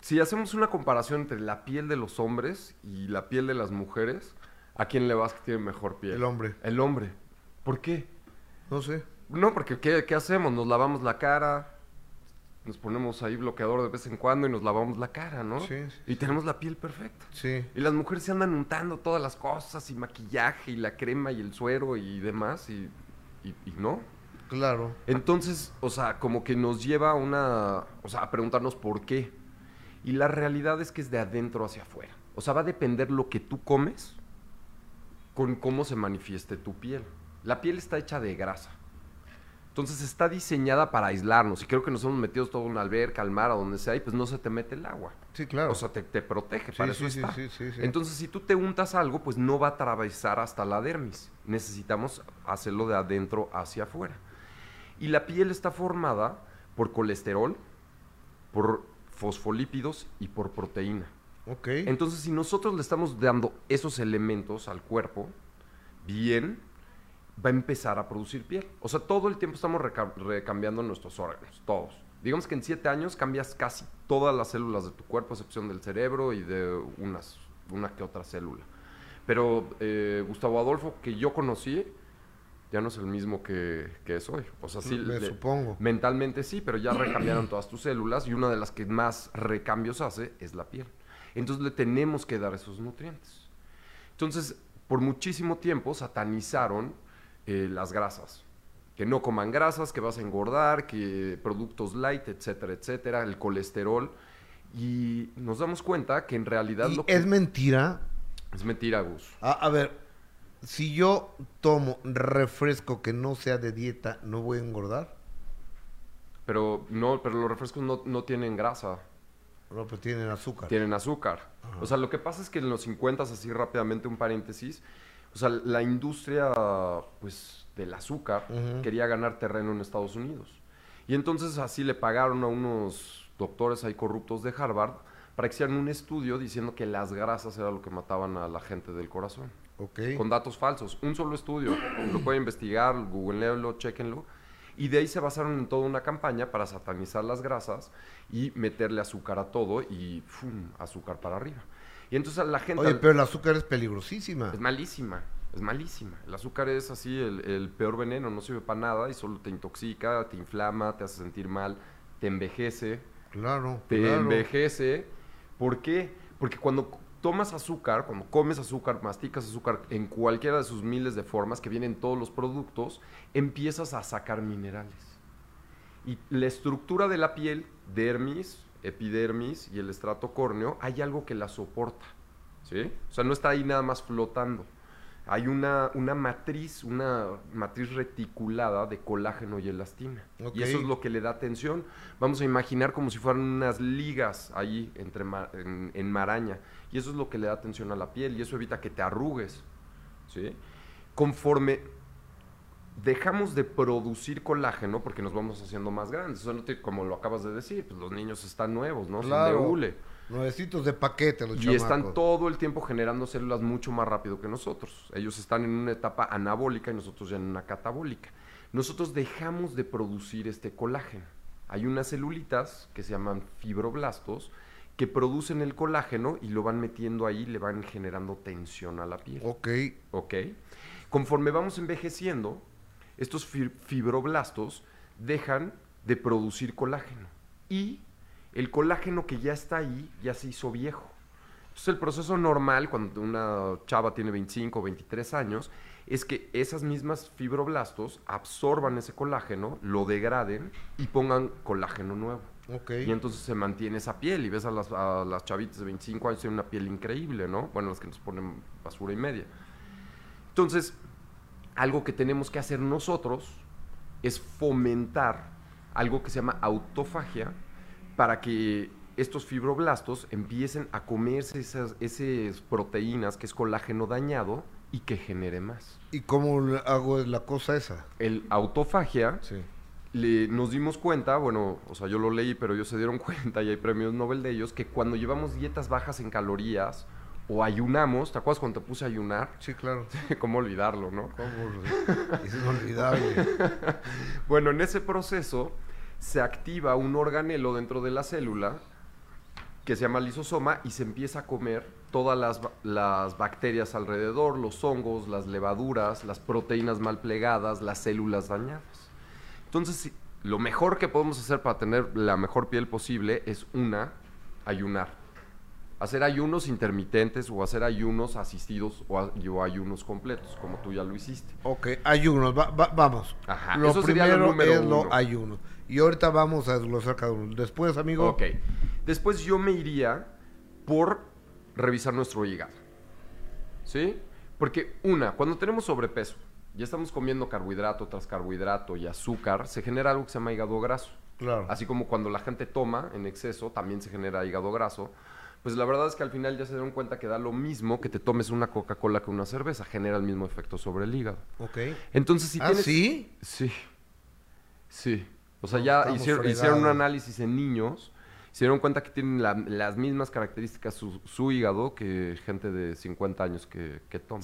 si hacemos una comparación entre la piel de los hombres y la piel de las mujeres, ¿a quién le vas que tiene mejor piel? El hombre. El hombre. ¿Por qué? No sé. No, porque ¿qué, qué hacemos? Nos lavamos la cara, nos ponemos ahí bloqueador de vez en cuando y nos lavamos la cara, ¿no? Sí, sí, Y tenemos la piel perfecta. Sí. Y las mujeres se andan untando todas las cosas y maquillaje y la crema y el suero y demás y, y- y no. Claro. Entonces, o sea, como que nos lleva a una, o sea, a preguntarnos por qué. Y la realidad es que es de adentro hacia afuera. O sea, va a depender lo que tú comes con cómo se manifieste tu piel. La piel está hecha de grasa. Entonces está diseñada para aislarnos. Y creo que nos hemos metido todo en una alberca, al mar, a donde sea, y pues no se te mete el agua. Sí, claro. O sea, te, te protege, Sí, para sí, eso sí, está. sí, sí, sí. Entonces, si tú te untas algo, pues no va a atravesar hasta la dermis. Necesitamos hacerlo de adentro hacia afuera. Y la piel está formada por colesterol, por fosfolípidos y por proteína. ok. Entonces, si nosotros le estamos dando esos elementos al cuerpo, bien, va a empezar a producir piel. O sea, todo el tiempo estamos reca- recambiando nuestros órganos, todos. Digamos que en siete años cambias casi todas las células de tu cuerpo, a excepción del cerebro y de unas, una que otra célula. Pero eh, Gustavo Adolfo, que yo conocí, ya no es el mismo que, que es hoy. O sea, sí, Me le- supongo. mentalmente sí, pero ya recambiaron todas tus células y una de las que más recambios hace es la piel. Entonces le tenemos que dar esos nutrientes. Entonces, por muchísimo tiempo satanizaron eh, las grasas. Que no coman grasas, que vas a engordar, que productos light, etcétera, etcétera, el colesterol. Y nos damos cuenta que en realidad Y lo que es mentira. es mentira, Gus. A, a ver, si yo tomo refresco que no sea de dieta, ¿no voy a engordar? Pero no, pero los refrescos no, no tienen grasa. No, pues tienen azúcar. tienen azúcar. O sea, lo que pasa es que en los 50, así rápidamente un paréntesis, o sea, la industria, pues, del azúcar quería ganar terreno en Estados Unidos. Y entonces así le pagaron a unos doctores ahí corruptos de Harvard para que hicieran un estudio diciendo que las grasas era lo que mataban a la gente del corazón. Ok. Con datos falsos. Un solo estudio. Lo pueden investigar, googleenlo, chequenlo. Y de ahí se basaron en toda una campaña para satanizar las grasas y meterle azúcar a todo y ¡fum! azúcar para arriba. Y entonces la gente... Oye, pero el azúcar es peligrosísima. Es malísima, es malísima. El azúcar es así el, el peor veneno, no sirve para nada y solo te intoxica, te inflama, te hace sentir mal, te envejece Claro, te claro. envejece. ¿Por qué? Porque cuando tomas azúcar, cuando comes azúcar, masticas azúcar en cualquiera de sus miles de formas que vienen en todos los productos, empiezas a sacar minerales. Y la estructura de la piel, dermis, epidermis y el estrato córneo, hay algo que la soporta. ¿Sí? O sea, no está ahí nada más flotando. Hay una, una matriz, una matriz reticulada de colágeno y elastina. Y eso es lo que le da tensión. Vamos a imaginar como si fueran unas ligas ahí entre en maraña. Y eso es lo que le da tensión a la piel y eso evita que te arrugues. ¿sí? Conforme dejamos de producir colágeno, porque nos vamos haciendo más grandes. Eso no te- como lo acabas de decir, pues los niños están nuevos, ¿no? Son de Claro. hule. Nuevecitos de paquete los Y chamacos. están todo el tiempo generando células mucho más rápido que nosotros. Ellos están en una etapa anabólica y nosotros ya en una catabólica. Nosotros dejamos de producir este colágeno. Hay unas celulitas que se llaman fibroblastos que producen el colágeno y lo van metiendo ahí, le van generando tensión a la piel. Ok. ¿Ok? Conforme vamos envejeciendo, estos fi- fibroblastos dejan de producir colágeno y el colágeno que ya está ahí ya se hizo viejo. Entonces el proceso normal cuando una chava tiene 25 o 23 años es que esas mismas fibroblastos absorban ese colágeno, lo degraden y pongan colágeno nuevo. Y entonces se mantiene esa piel y ves a las, a las chavitas de 25 años tienen una piel increíble, ¿no? Bueno, las que nos ponen basura y media. Entonces, algo que tenemos que hacer nosotros es fomentar algo que se llama autofagia para que estos fibroblastos empiecen a comerse esas, esas proteínas que es colágeno dañado y que genere más. ¿Y cómo hago la cosa esa? El autofagia Sí. Le- nos dimos cuenta, bueno, o sea, yo lo leí, pero ellos se dieron cuenta y hay premios Nobel de ellos, que cuando llevamos dietas bajas en calorías o ayunamos, ¿te acuerdas cuando te puse a ayunar? Sí, claro. ¿Cómo olvidarlo, no? ¿Cómo? Es inolvidable. Bueno, en ese proceso se activa un organelo dentro de la célula que se llama lisosoma y se empieza a comer todas las, ba- las bacterias alrededor, los hongos, las levaduras, las proteínas mal plegadas, las células dañadas. Entonces, lo mejor que podemos hacer para tener la mejor piel posible es una, ayunar. Hacer ayunos intermitentes o hacer ayunos asistidos o, a- o ayunos completos, como tú ya lo hiciste. Ok, ayunos, va- va- vamos. Ajá, Lo eso sería lo primero número es uno. lo ayuno. Y ahorita vamos a desglosar cada uno. Después, amigo. Ok. Después yo me iría por revisar nuestro hígado. ¿Sí? Porque una, cuando tenemos sobrepeso, ya estamos comiendo carbohidrato tras carbohidrato y azúcar, se genera algo que se llama hígado graso. Claro. Así como cuando la gente toma en exceso, también se genera hígado graso. Pues la verdad es que al final ya se dieron cuenta que da lo mismo que te tomes una Coca-Cola que una cerveza, genera el mismo efecto sobre el hígado. Ok. Entonces, si ¿Ah, tienes... sí? Sí. Sí. O sea, No, ya hicieron, hicieron un análisis en niños, se dieron cuenta que tienen la- las mismas características su, su hígado que gente de 50 años que, que toma.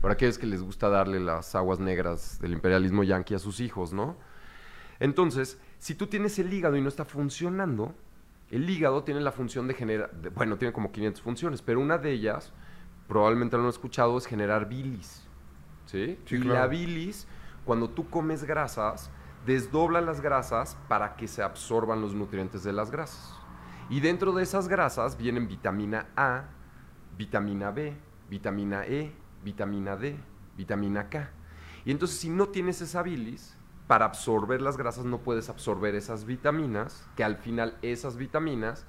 Por aquellos que les gusta darle las aguas negras del imperialismo yanqui a sus hijos, ¿no? Entonces, si tú tienes el hígado y no está funcionando, el hígado tiene la función de generar, de- bueno, tiene como 500 funciones, pero una de ellas, probablemente lo han escuchado, es generar bilis. ¿Sí? Sí, y claro. la bilis, cuando tú comes grasas, desdobla las grasas para que se absorban los nutrientes de las grasas. Y dentro de esas grasas vienen vitamina A, vitamina B, vitamina E, vitamina D, vitamina K. Y entonces si no tienes esa bilis, para absorber las grasas no puedes absorber esas vitaminas, que al final esas vitaminas,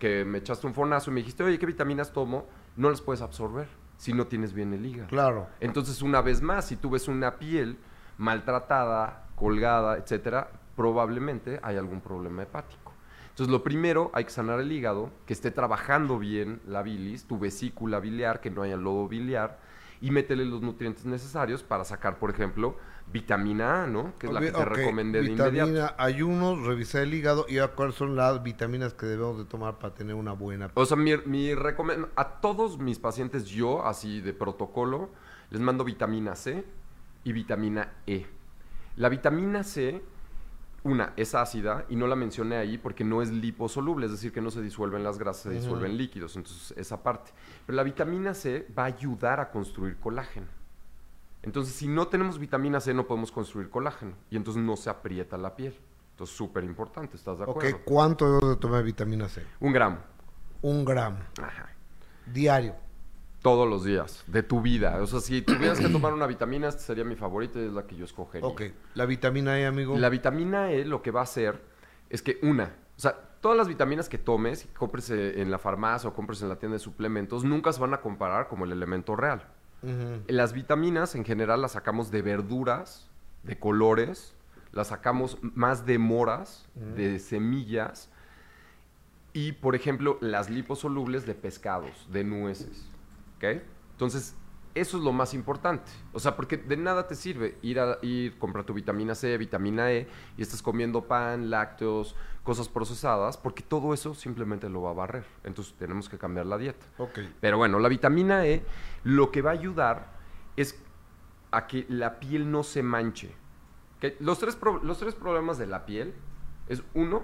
que me echaste un fornazo y me dijiste, oye, ¿qué vitaminas tomo? No las puedes absorber si no tienes bien el hígado. Claro. Entonces, una vez más, si tú ves una piel maltratada, colgada, etcétera, probablemente hay algún problema hepático. Entonces, lo primero, hay que sanar el hígado, que esté trabajando bien la bilis, tu vesícula biliar, que no haya lodo biliar, y métele los nutrientes necesarios para sacar, por ejemplo, vitamina A, ¿no? Que es la que te Ok, recomendé de inmediato. ayunos, revisar el hígado y a cuáles son las vitaminas que debemos de tomar para tener una buena O sea, mi, mi a todos mis pacientes yo, así de protocolo, les mando vitamina C y vitamina E. La vitamina C, una, es ácida y no la mencioné ahí porque no es liposoluble, es decir, que no se disuelven las grasas, se disuelven líquidos, entonces esa parte. Pero la vitamina C va a ayudar a construir colágeno. Entonces, si no tenemos vitamina C, no podemos construir colágeno y entonces no se aprieta la piel. Entonces, súper importante, ¿estás de Ok, acuerdo? ¿cuánto debo de tomar vitamina C? Un gramo. Un gramo. Ajá. Diario. Todos los días de tu vida. O sea, si tuvieras que tomar una vitamina, esta sería mi favorita y es la que yo escogería. Ok, la vitamina E, amigo. La vitamina E lo que va a hacer es que, una, o sea, todas las vitaminas que tomes, que compres eh, en la farmacia o compres en la tienda de suplementos, nunca se van a comparar como el elemento real. Las vitaminas en general las sacamos de verduras, de colores, las sacamos más de moras, de semillas y, por ejemplo, las liposolubles de pescados, de nueces. ¿Ok? Entonces, eso es lo más importante. O sea, porque de nada te sirve ir a ir comprar tu vitamina C, vitamina E y estás comiendo pan, lácteos, cosas procesadas, porque todo eso simplemente lo va a barrer. Entonces, tenemos que cambiar la dieta. Pero bueno, la vitamina E lo que va a ayudar es a que la piel no se manche. Los, tres los tres problemas de la piel es uno,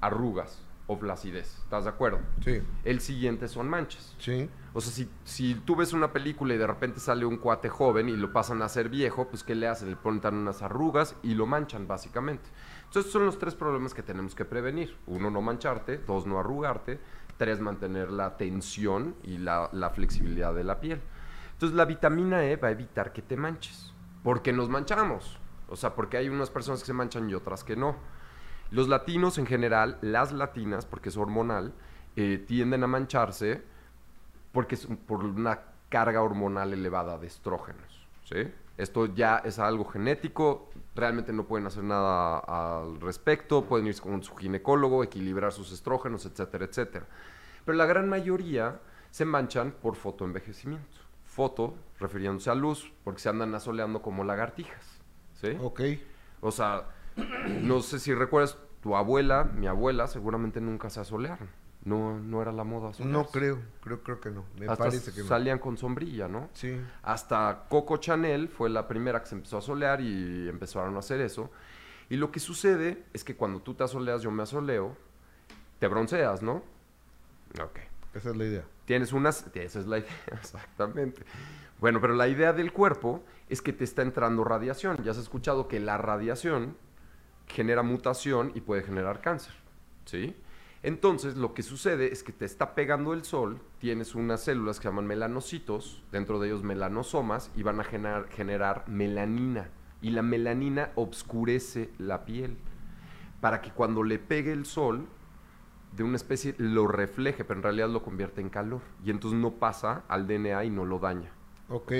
arrugas o flacidez. ¿Estás de acuerdo? Sí, El siguiente son manchas. sí. O sea, si, si tú ves una película y de repente sale un cuate joven y lo pasan a ser viejo, pues ¿qué le hacen? Le ponen unas arrugas y lo manchan, básicamente. Entonces, son los tres problemas que tenemos que prevenir. Uno, no mancharte. Dos, no arrugarte. Tres, mantener la tensión y la, la flexibilidad de la piel. Entonces, la vitamina E va a evitar que te manches. Porque nos manchamos. O sea, porque hay unas personas que se manchan y otras que no. Los latinos en general, las latinas, porque es hormonal, eh, tienden a mancharse porque es por una carga hormonal elevada de estrógenos. ¿sí? Esto ya es algo genético, realmente no pueden hacer nada al respecto, pueden ir con su ginecólogo, equilibrar sus estrógenos, etcétera, etcétera. Pero la gran mayoría se manchan por fotoenvejecimiento. Foto refiriéndose a luz, porque se andan asoleando como lagartijas. ¿sí? Ok. O sea, no sé si recuerdas, tu abuela, mi abuela, seguramente nunca se asolearon. No, no era la moda No asolearse. creo, creo, creo que no. Me Hasta parece que no. salían con sombrilla, ¿no? Sí. Hasta Coco Chanel fue la primera que se empezó a solear y empezaron a hacer eso. Y lo que sucede es que cuando tú te asoleas, yo me asoleo, te bronceas, ¿no? Ok. Esa es la idea. Tienes unas... Esa es la idea, exactamente. Bueno, pero la idea del cuerpo es que te está entrando radiación. Ya has escuchado que la radiación genera mutación y puede generar cáncer, ¿sí? Entonces, lo que sucede es que te está pegando el sol, tienes unas células que se llaman melanocitos, dentro de ellos melanosomas, y van a generar, generar melanina. Y la melanina obscurece la piel para que cuando le pegue el sol, de una especie lo refleje, pero en realidad lo convierte en calor. Y entonces no pasa al DNA y no lo daña. Ok.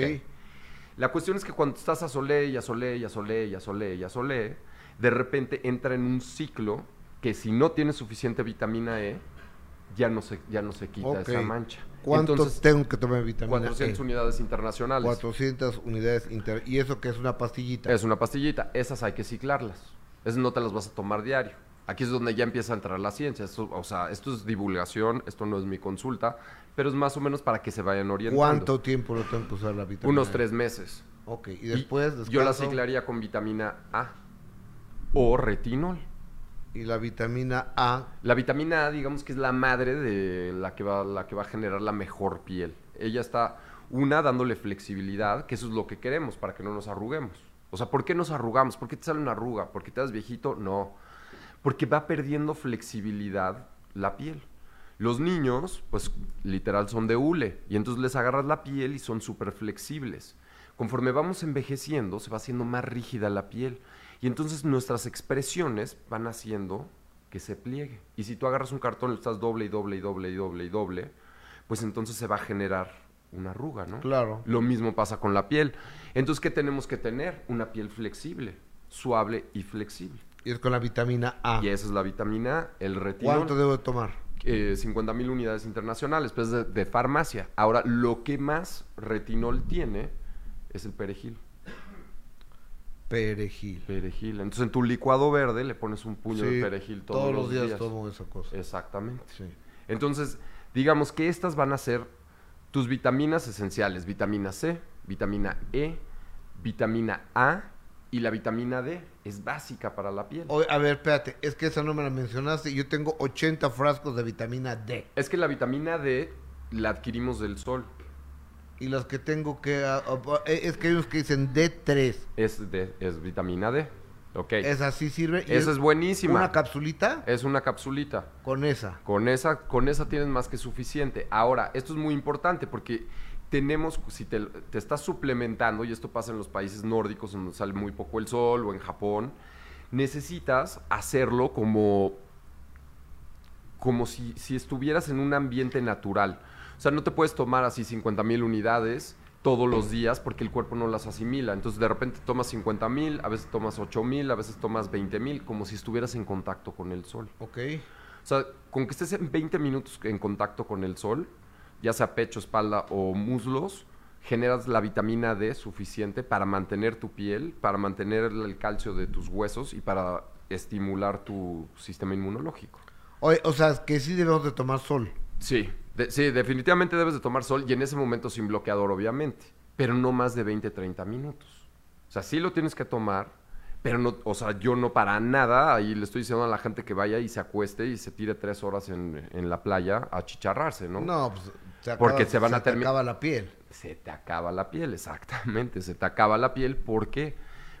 La cuestión es que cuando estás a solé y a solé y a solé y a solé y a solé, de repente entra en un ciclo que si no tienes suficiente vitamina E, ya no se, ya no se quita esa mancha. ¿Cuánto Entonces, tengo que tomar vitamina 400 E? unidades internacionales. 400 unidades inter... ¿Y eso que es una pastillita? Es una pastillita. Esas hay que ciclarlas. Esas no te las vas a tomar diario. Aquí es donde ya empieza a entrar la ciencia. Esto, o sea, esto es divulgación, esto no es mi consulta, pero es más o menos para que se vayan orientando. ¿Cuánto tiempo lo tengo que usar la vitamina Unos E? tres meses. Ok, y Y después yo la ciclaría con vitamina A o retinol. Y la vitamina A, La vitamina A, digamos que es la madre de la que va, la que va a generar la mejor piel. Ella está, una, dándole flexibilidad, que eso es lo que queremos, para que no nos arruguemos. O sea, ¿por qué nos arrugamos? ¿Por qué te sale una arruga? ¿Porque te das viejito? No. Porque va perdiendo flexibilidad la piel. Los niños, pues literal son de hule, y entonces les agarras la piel y son súper flexibles. Conforme vamos envejeciendo, se va haciendo más rígida la piel. Y entonces nuestras expresiones van haciendo que se pliegue. Y si tú agarras un cartón y lo estás doble y doble y doble y doble y doble, pues entonces se va a generar una arruga, ¿no? claro. Lo mismo pasa con la piel. Entonces, ¿qué tenemos que tener? Una piel flexible, suave y flexible. Y es con la vitamina A. Y esa es la vitamina A, el retinol. ¿Cuánto debo de tomar? Eh, 50 mil unidades internacionales, pues de, de farmacia. Ahora, lo que más retinol tiene es el perejil. Perejil. Perejil. Entonces, en tu licuado verde le pones un puño Sí, de perejil todos, los días, tomo esa cosa. Exactamente. Sí. Entonces, digamos que estas van a ser tus vitaminas esenciales. Vitamina C, vitamina E, vitamina A y la vitamina D. Es básica para la piel. Oye, a ver, espérate, es que esa no me la mencionaste. Yo tengo 80 frascos de vitamina D. Es que la vitamina D la adquirimos del sol. Y las que tengo que... ah, ah, eh, es que hay unos que dicen D3. Es, de, es vitamina D. Ok. ¿Esa sí sirve? Esa es buenísima. ¿Una capsulita? Es una capsulita. Con esa. Con esa, con esa tienes más que suficiente. Ahora, esto es muy importante porque tenemos, si te, te estás suplementando, y esto pasa en los países nórdicos donde sale muy poco el sol o en Japón, necesitas hacerlo como, como si, si estuvieras en un ambiente natural. O sea, no te puedes tomar así 50 mil unidades todos los días porque el cuerpo no las asimila. Entonces, de repente tomas 50 mil, a veces tomas 8 mil, a veces tomas 20 mil, como si estuvieras en contacto con el sol. Ok. O sea, con que estés en 20 minutos en contacto con el sol, ya sea pecho, espalda o muslos, generas la vitamina D suficiente para mantener tu piel, para mantener el calcio de tus huesos y para estimular tu sistema inmunológico. Oye, o sea, que sí debemos de tomar sol. Sí, de- sí, definitivamente debes de tomar sol y en ese momento sin bloqueador, obviamente, pero no más de 20, 30 minutos. O sea, sí lo tienes que tomar, Pero no, o sea, yo no para nada, ahí le estoy diciendo a la gente que vaya y se acueste y se tire tres horas en, en la playa a chicharrarse, ¿no? No, pues se Porque se van a te termi- acaba la piel. Se te acaba la piel, exactamente, se te acaba la piel, ¿por qué?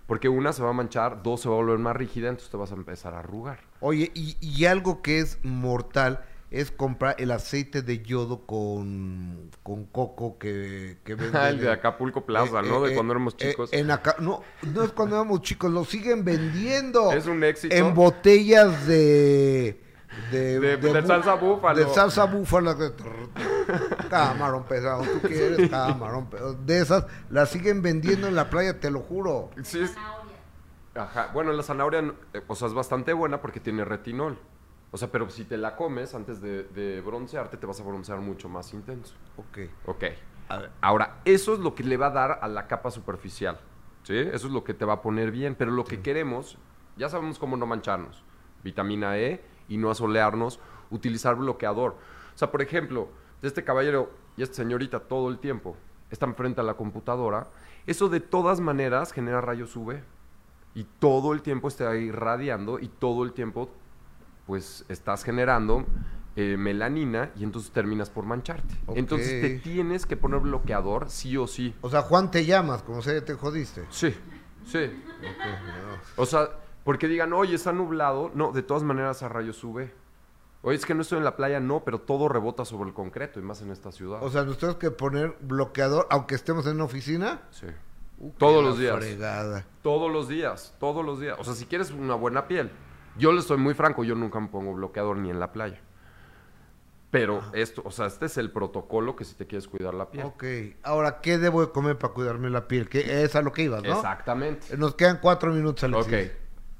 Porque una se va a manchar, dos se va a volver más rígida, entonces te vas a empezar a arrugar. Oye, y, y algo que es mortal es comprar el aceite de yodo con, con coco que, que venden Ah, el de en- Acapulco Plaza, eh, ¿no? eh, de cuando éramos eh, chicos. en acá, no, no es cuando éramos chicos, lo siguen vendiendo. Es un éxito. En botellas de... De, De- de bu- salsa búfalo. De salsa búfala. Camarón pesado, tú quieres camarón pesado. De esas las siguen vendiendo en la playa, te lo juro. Sí, Ajá. Bueno, la zanahoria, no- eh, o sea, es bastante buena porque tiene retinol. O sea, pero si te la comes antes de, de broncearte, te vas a broncear mucho más intenso. Ok. Ok. Ahora, eso es lo que le va a dar a la capa superficial. ¿Sí? Eso es lo que te va a poner bien. Pero lo que queremos, ya sabemos cómo no mancharnos. Vitamina E y no asolearnos. Utilizar bloqueador. O sea, por ejemplo, este caballero y esta señorita todo el tiempo están frente a la computadora. Eso de todas maneras genera rayos UV. Y todo el tiempo está irradiando y todo el tiempo pues estás generando eh, melanina y entonces terminas por mancharte. Entonces te tienes que poner bloqueador sí o sí. O sea, Juan te llamas, como se te jodiste. Sí, sí. O sea, porque digan, oye, está nublado. No, de todas maneras a rayos UV. Oye, es que no estoy en la playa, no, pero todo rebota sobre el concreto y más en esta ciudad. O sea, nos tenemos que poner bloqueador, aunque estemos en una oficina. sí. Uh, Todos los días. Fregada. Todos los días, todos los días. O sea, si quieres una buena piel. Yo le estoy muy franco, yo nunca me pongo bloqueador ni en la playa. Pero esto, o sea, este es el protocolo que si te quieres cuidar la piel. Ok. Ahora, ¿qué debo de comer para cuidarme la piel? Que es a lo que ibas, ¿no? Exactamente. Nos quedan cuatro minutos, Alexis. Ok.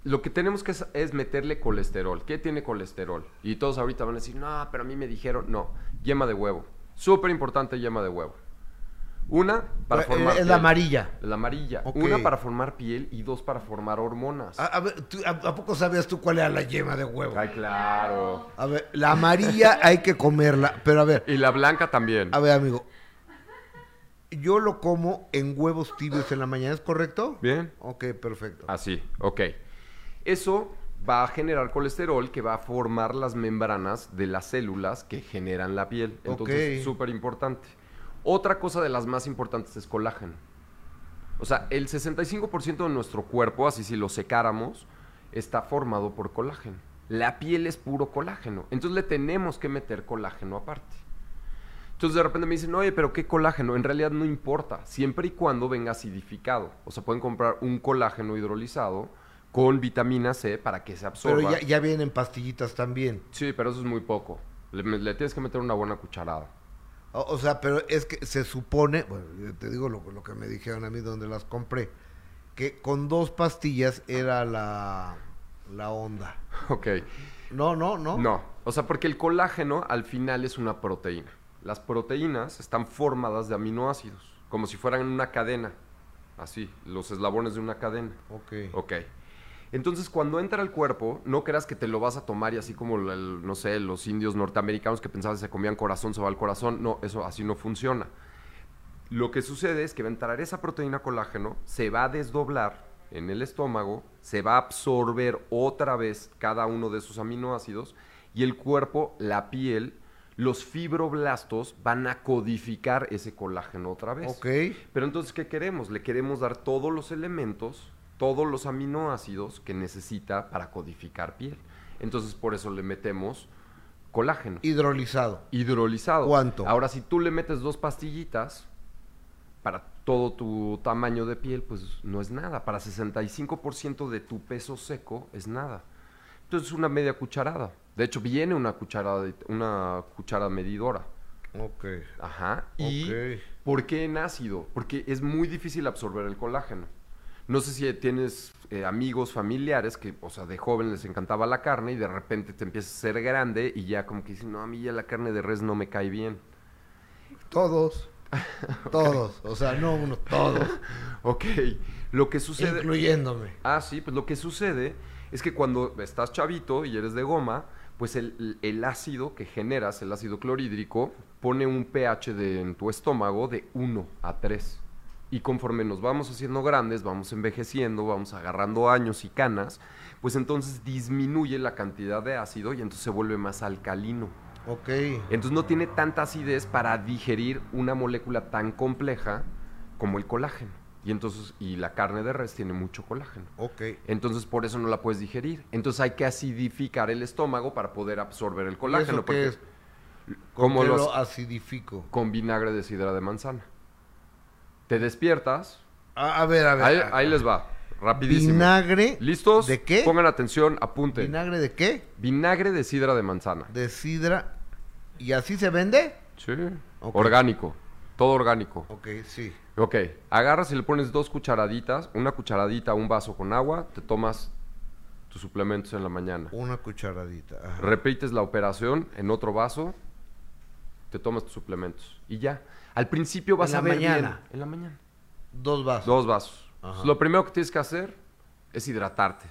Lo que tenemos que es, es meterle colesterol. ¿Qué tiene colesterol? Y todos ahorita van a decir, no, pero a mí me dijeron, no, yema de huevo. Súper importante yema de huevo. Una, para Eh, formar es piel. la amarilla. La amarilla. Una para formar piel y dos para formar hormonas. A, a ver, ¿tú- a, a poco sabías tú cuál era la yema de huevo? Ay, claro. A ver, la amarilla hay que comerla, pero a ver, Y la blanca también. a ver, amigo. Yo lo como en huevos tibios en la mañana, ¿es correcto? Bien. Ok, perfecto. Así, ok. Eso va a generar colesterol que va a formar las membranas de las células que generan la piel. Entonces, Ok. súper importante. Otra cosa de las más importantes es colágeno. O sea, el 65% de nuestro cuerpo, así si lo secáramos, está formado por colágeno. La piel es puro colágeno. Entonces le tenemos que meter colágeno aparte. Entonces de repente me dicen, oye, pero ¿qué colágeno? En realidad no importa, siempre y cuando venga acidificado. O sea, pueden comprar un colágeno hidrolizado con vitamina C para que se absorba. Pero ya, ya vienen pastillitas también. Sí, pero eso es muy poco. Le, le tienes que meter una buena cucharada. O, o sea, pero es que se supone, bueno, yo te digo lo, lo que me dijeron a mí donde las compré, que con dos pastillas era la, la onda. Ok. No, no, no. No, o sea, porque el colágeno al final es una proteína. Las proteínas están formadas de aminoácidos, como si fueran una cadena. Así, los eslabones de una cadena. Ok. Ok. Entonces, cuando entra al cuerpo, no creas que te lo vas a tomar y así como, el- no sé, los indios norteamericanos que pensaban que se comían corazón, se va al corazón. No, eso así no funciona. Lo que sucede es que va a entrar esa proteína colágeno, se va a desdoblar en el estómago, se va a absorber otra vez cada uno de esos aminoácidos y el cuerpo, la piel, los fibroblastos van a codificar ese colágeno otra vez. Ok. Pero entonces, ¿qué queremos? Le queremos dar todos los elementos, todos los aminoácidos que necesita para codificar piel. Entonces, por eso le metemos colágeno. Hidrolizado. Hidrolizado. ¿Cuánto? Ahora, si tú le metes dos pastillitas para todo tu tamaño de piel, pues no es nada. Para 65% de tu peso seco es nada. Entonces, una media cucharada. De hecho, viene una cucharada, una cuchara medidora. Ok. Ajá. ¿Y por qué en ácido? Porque es muy difícil absorber el colágeno. No sé si tienes eh, amigos, familiares que, o sea, de joven les encantaba la carne y de repente te empieza a ser grande y ya como que dicen, no, a mí ya la carne de res no me cae bien. Todos. Todos. O sea, no uno, todos. Ok, lo que sucede... Incluyéndome. Ah, sí, pues lo que sucede es que cuando estás chavito y eres de goma, pues el, el ácido que generas, el ácido clorhídrico, pone un pH de, en tu estómago de 1 a 3. Y conforme nos vamos haciendo grandes, vamos envejeciendo, vamos agarrando años y canas, pues entonces disminuye la cantidad de ácido y entonces se vuelve más alcalino. Ok. Entonces no tiene tanta acidez para digerir una molécula tan compleja como el colágeno. Y entonces, y la carne de res tiene mucho colágeno. Ok. Entonces por eso no la puedes digerir. Entonces hay que acidificar el estómago para poder absorber el ¿Y colágeno. eso qué porque- es? ¿Cómo ¿Con qué lo acidifico? Con vinagre de sidra de manzana. Te despiertas. A, a ver, a ver. Ahí, a- ahí les va. Rapidísimo. Vinagre. ¿Listos? ¿De qué? Pongan atención, apunten. ¿Vinagre de qué? Vinagre de sidra de manzana. De sidra. ¿Y así se vende? Sí. Orgánico. Todo orgánico. Ok, sí. Ok. Agarras y le pones dos cucharaditas, una cucharadita un vaso con agua, te tomas tus suplementos en la mañana. Una cucharadita. ajá. Repites la operación en otro vaso, te tomas tus suplementos. Y ya. Al principio vas En a la ver bien. mañana. En la mañana. Dos vasos. Dos vasos. Ajá. Lo primero que tienes que hacer es hidratarte.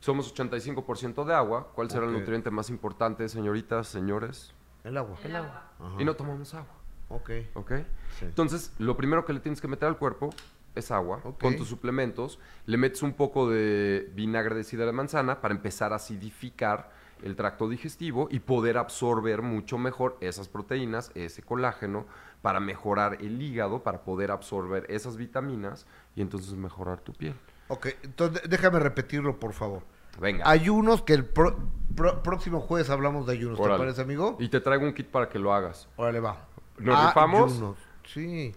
Somos 85% de agua. ¿Cuál será el nutriente más importante, señoritas, señores? El agua. El agua. Ajá. Y no tomamos agua. Ok. ¿Ok? Sí. Entonces, lo primero que le tienes que meter al cuerpo es agua. Ok. Con tus suplementos, le metes un poco de vinagre de sidra de manzana para empezar a acidificar el tracto digestivo y poder absorber mucho mejor esas proteínas, ese colágeno, para mejorar el hígado, para poder absorber esas vitaminas y entonces mejorar tu piel. Ok, entonces déjame repetirlo, por favor. Venga. Ayunos, que el pro- pro- próximo jueves hablamos de ayunos. Órale. ¿Te parece, amigo? Y te traigo un kit para que lo hagas. Órale, va. ¿Nos rifamos? Ayunos. Sí.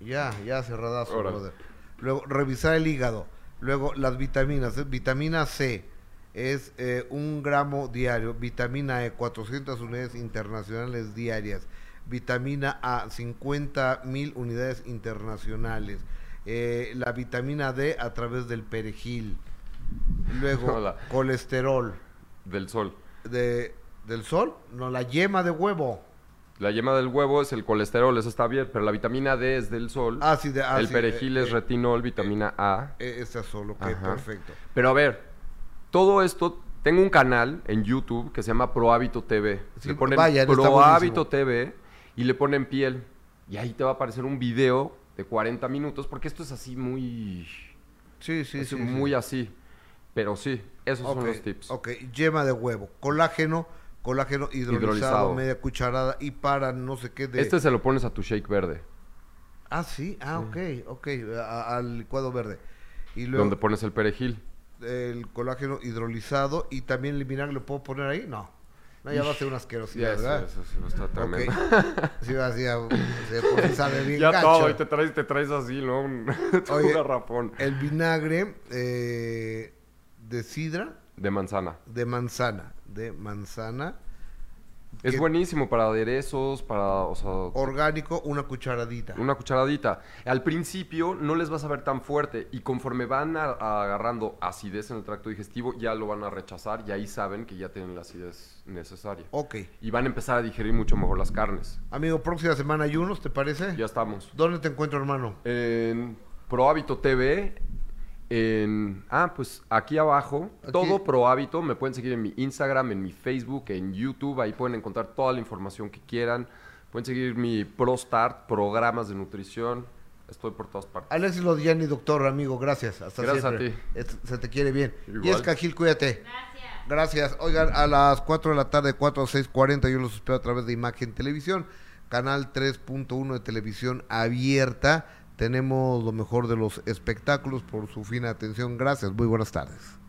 Ya, ya cerradazo, brother. Luego, revisar el hígado. Luego, las vitaminas. ¿eh? Vitamina C es eh, un gramo diario. Vitamina E, 400 unidades internacionales diarias. Vitamina A, 50 mil unidades internacionales. Eh, la vitamina D a través del perejil. Luego, Hola. colesterol. Del sol. De, ¿Del sol? No, la yema de huevo. La yema del huevo es el colesterol, eso está bien, pero la vitamina D es del sol. Ah, sí, de- ah, el sí, perejil eh, es eh, retinol, vitamina A. Esta solo, ok, Ajá. perfecto. Pero a ver, todo esto, tengo un canal en YouTube que se llama Prohábito TV. Sí, le ponen buenísimo. TV y le ponen piel. Y ahí te va a aparecer un video de 40 minutos, porque esto es así muy... Sí, sí, es sí. muy sí. así. Pero sí, esos son los tips. Ok, yema de huevo, colágeno, colágeno hidrolizado, Hidrolizado. media cucharada y para no sé qué de... Este se lo pones a tu shake verde, Ah, sí, ah, ok, ok, a- al licuado verde. Y luego donde pones el perejil. el colágeno hidrolizado y también el vinagre lo puedo poner ahí, no. No, ya va a ser una asquerosidad, ¿verdad? eso, eso, eso está tremendo. Sí, así, por si sabe bien Ya todo, y te traes, te traes así, ¿no? Un, Oye, un. El vinagre eh, de sidra, De manzana. de manzana, de manzana, Es buenísimo para aderezos, para, o sea, orgánico, una cucharadita. una cucharadita. Al principio no les vas a ver tan fuerte y conforme van a- a agarrando acidez en el tracto digestivo, ya lo van a rechazar y ahí saben que ya tienen la acidez necesaria. Ok. Y van a empezar a digerir mucho mejor las carnes. Amigo, próxima semana ayunos, ¿te parece? Ya estamos. ¿Dónde te encuentro, hermano? En Prohábito TV, en... Ah, pues aquí abajo, Aquí. todo Prohábito, me pueden seguir en mi Instagram, en mi Facebook, en YouTube, ahí pueden encontrar toda la información que quieran. Pueden seguir mi ProStart, programas de nutrición, estoy por todas partes. Alexis Lodiani, doctor, amigo, gracias. Hasta Gracias a siempre. ti. Es- se te quiere bien. Igual. Jessica Gil, cuídate. Gracias. Gracias. Oigan, a las 4 de la tarde, 4 a 6.40, yo los espero a través de Imagen Televisión, canal 3.1 de televisión abierta. Tenemos lo mejor de los espectáculos por su fina atención. Gracias. Muy buenas tardes.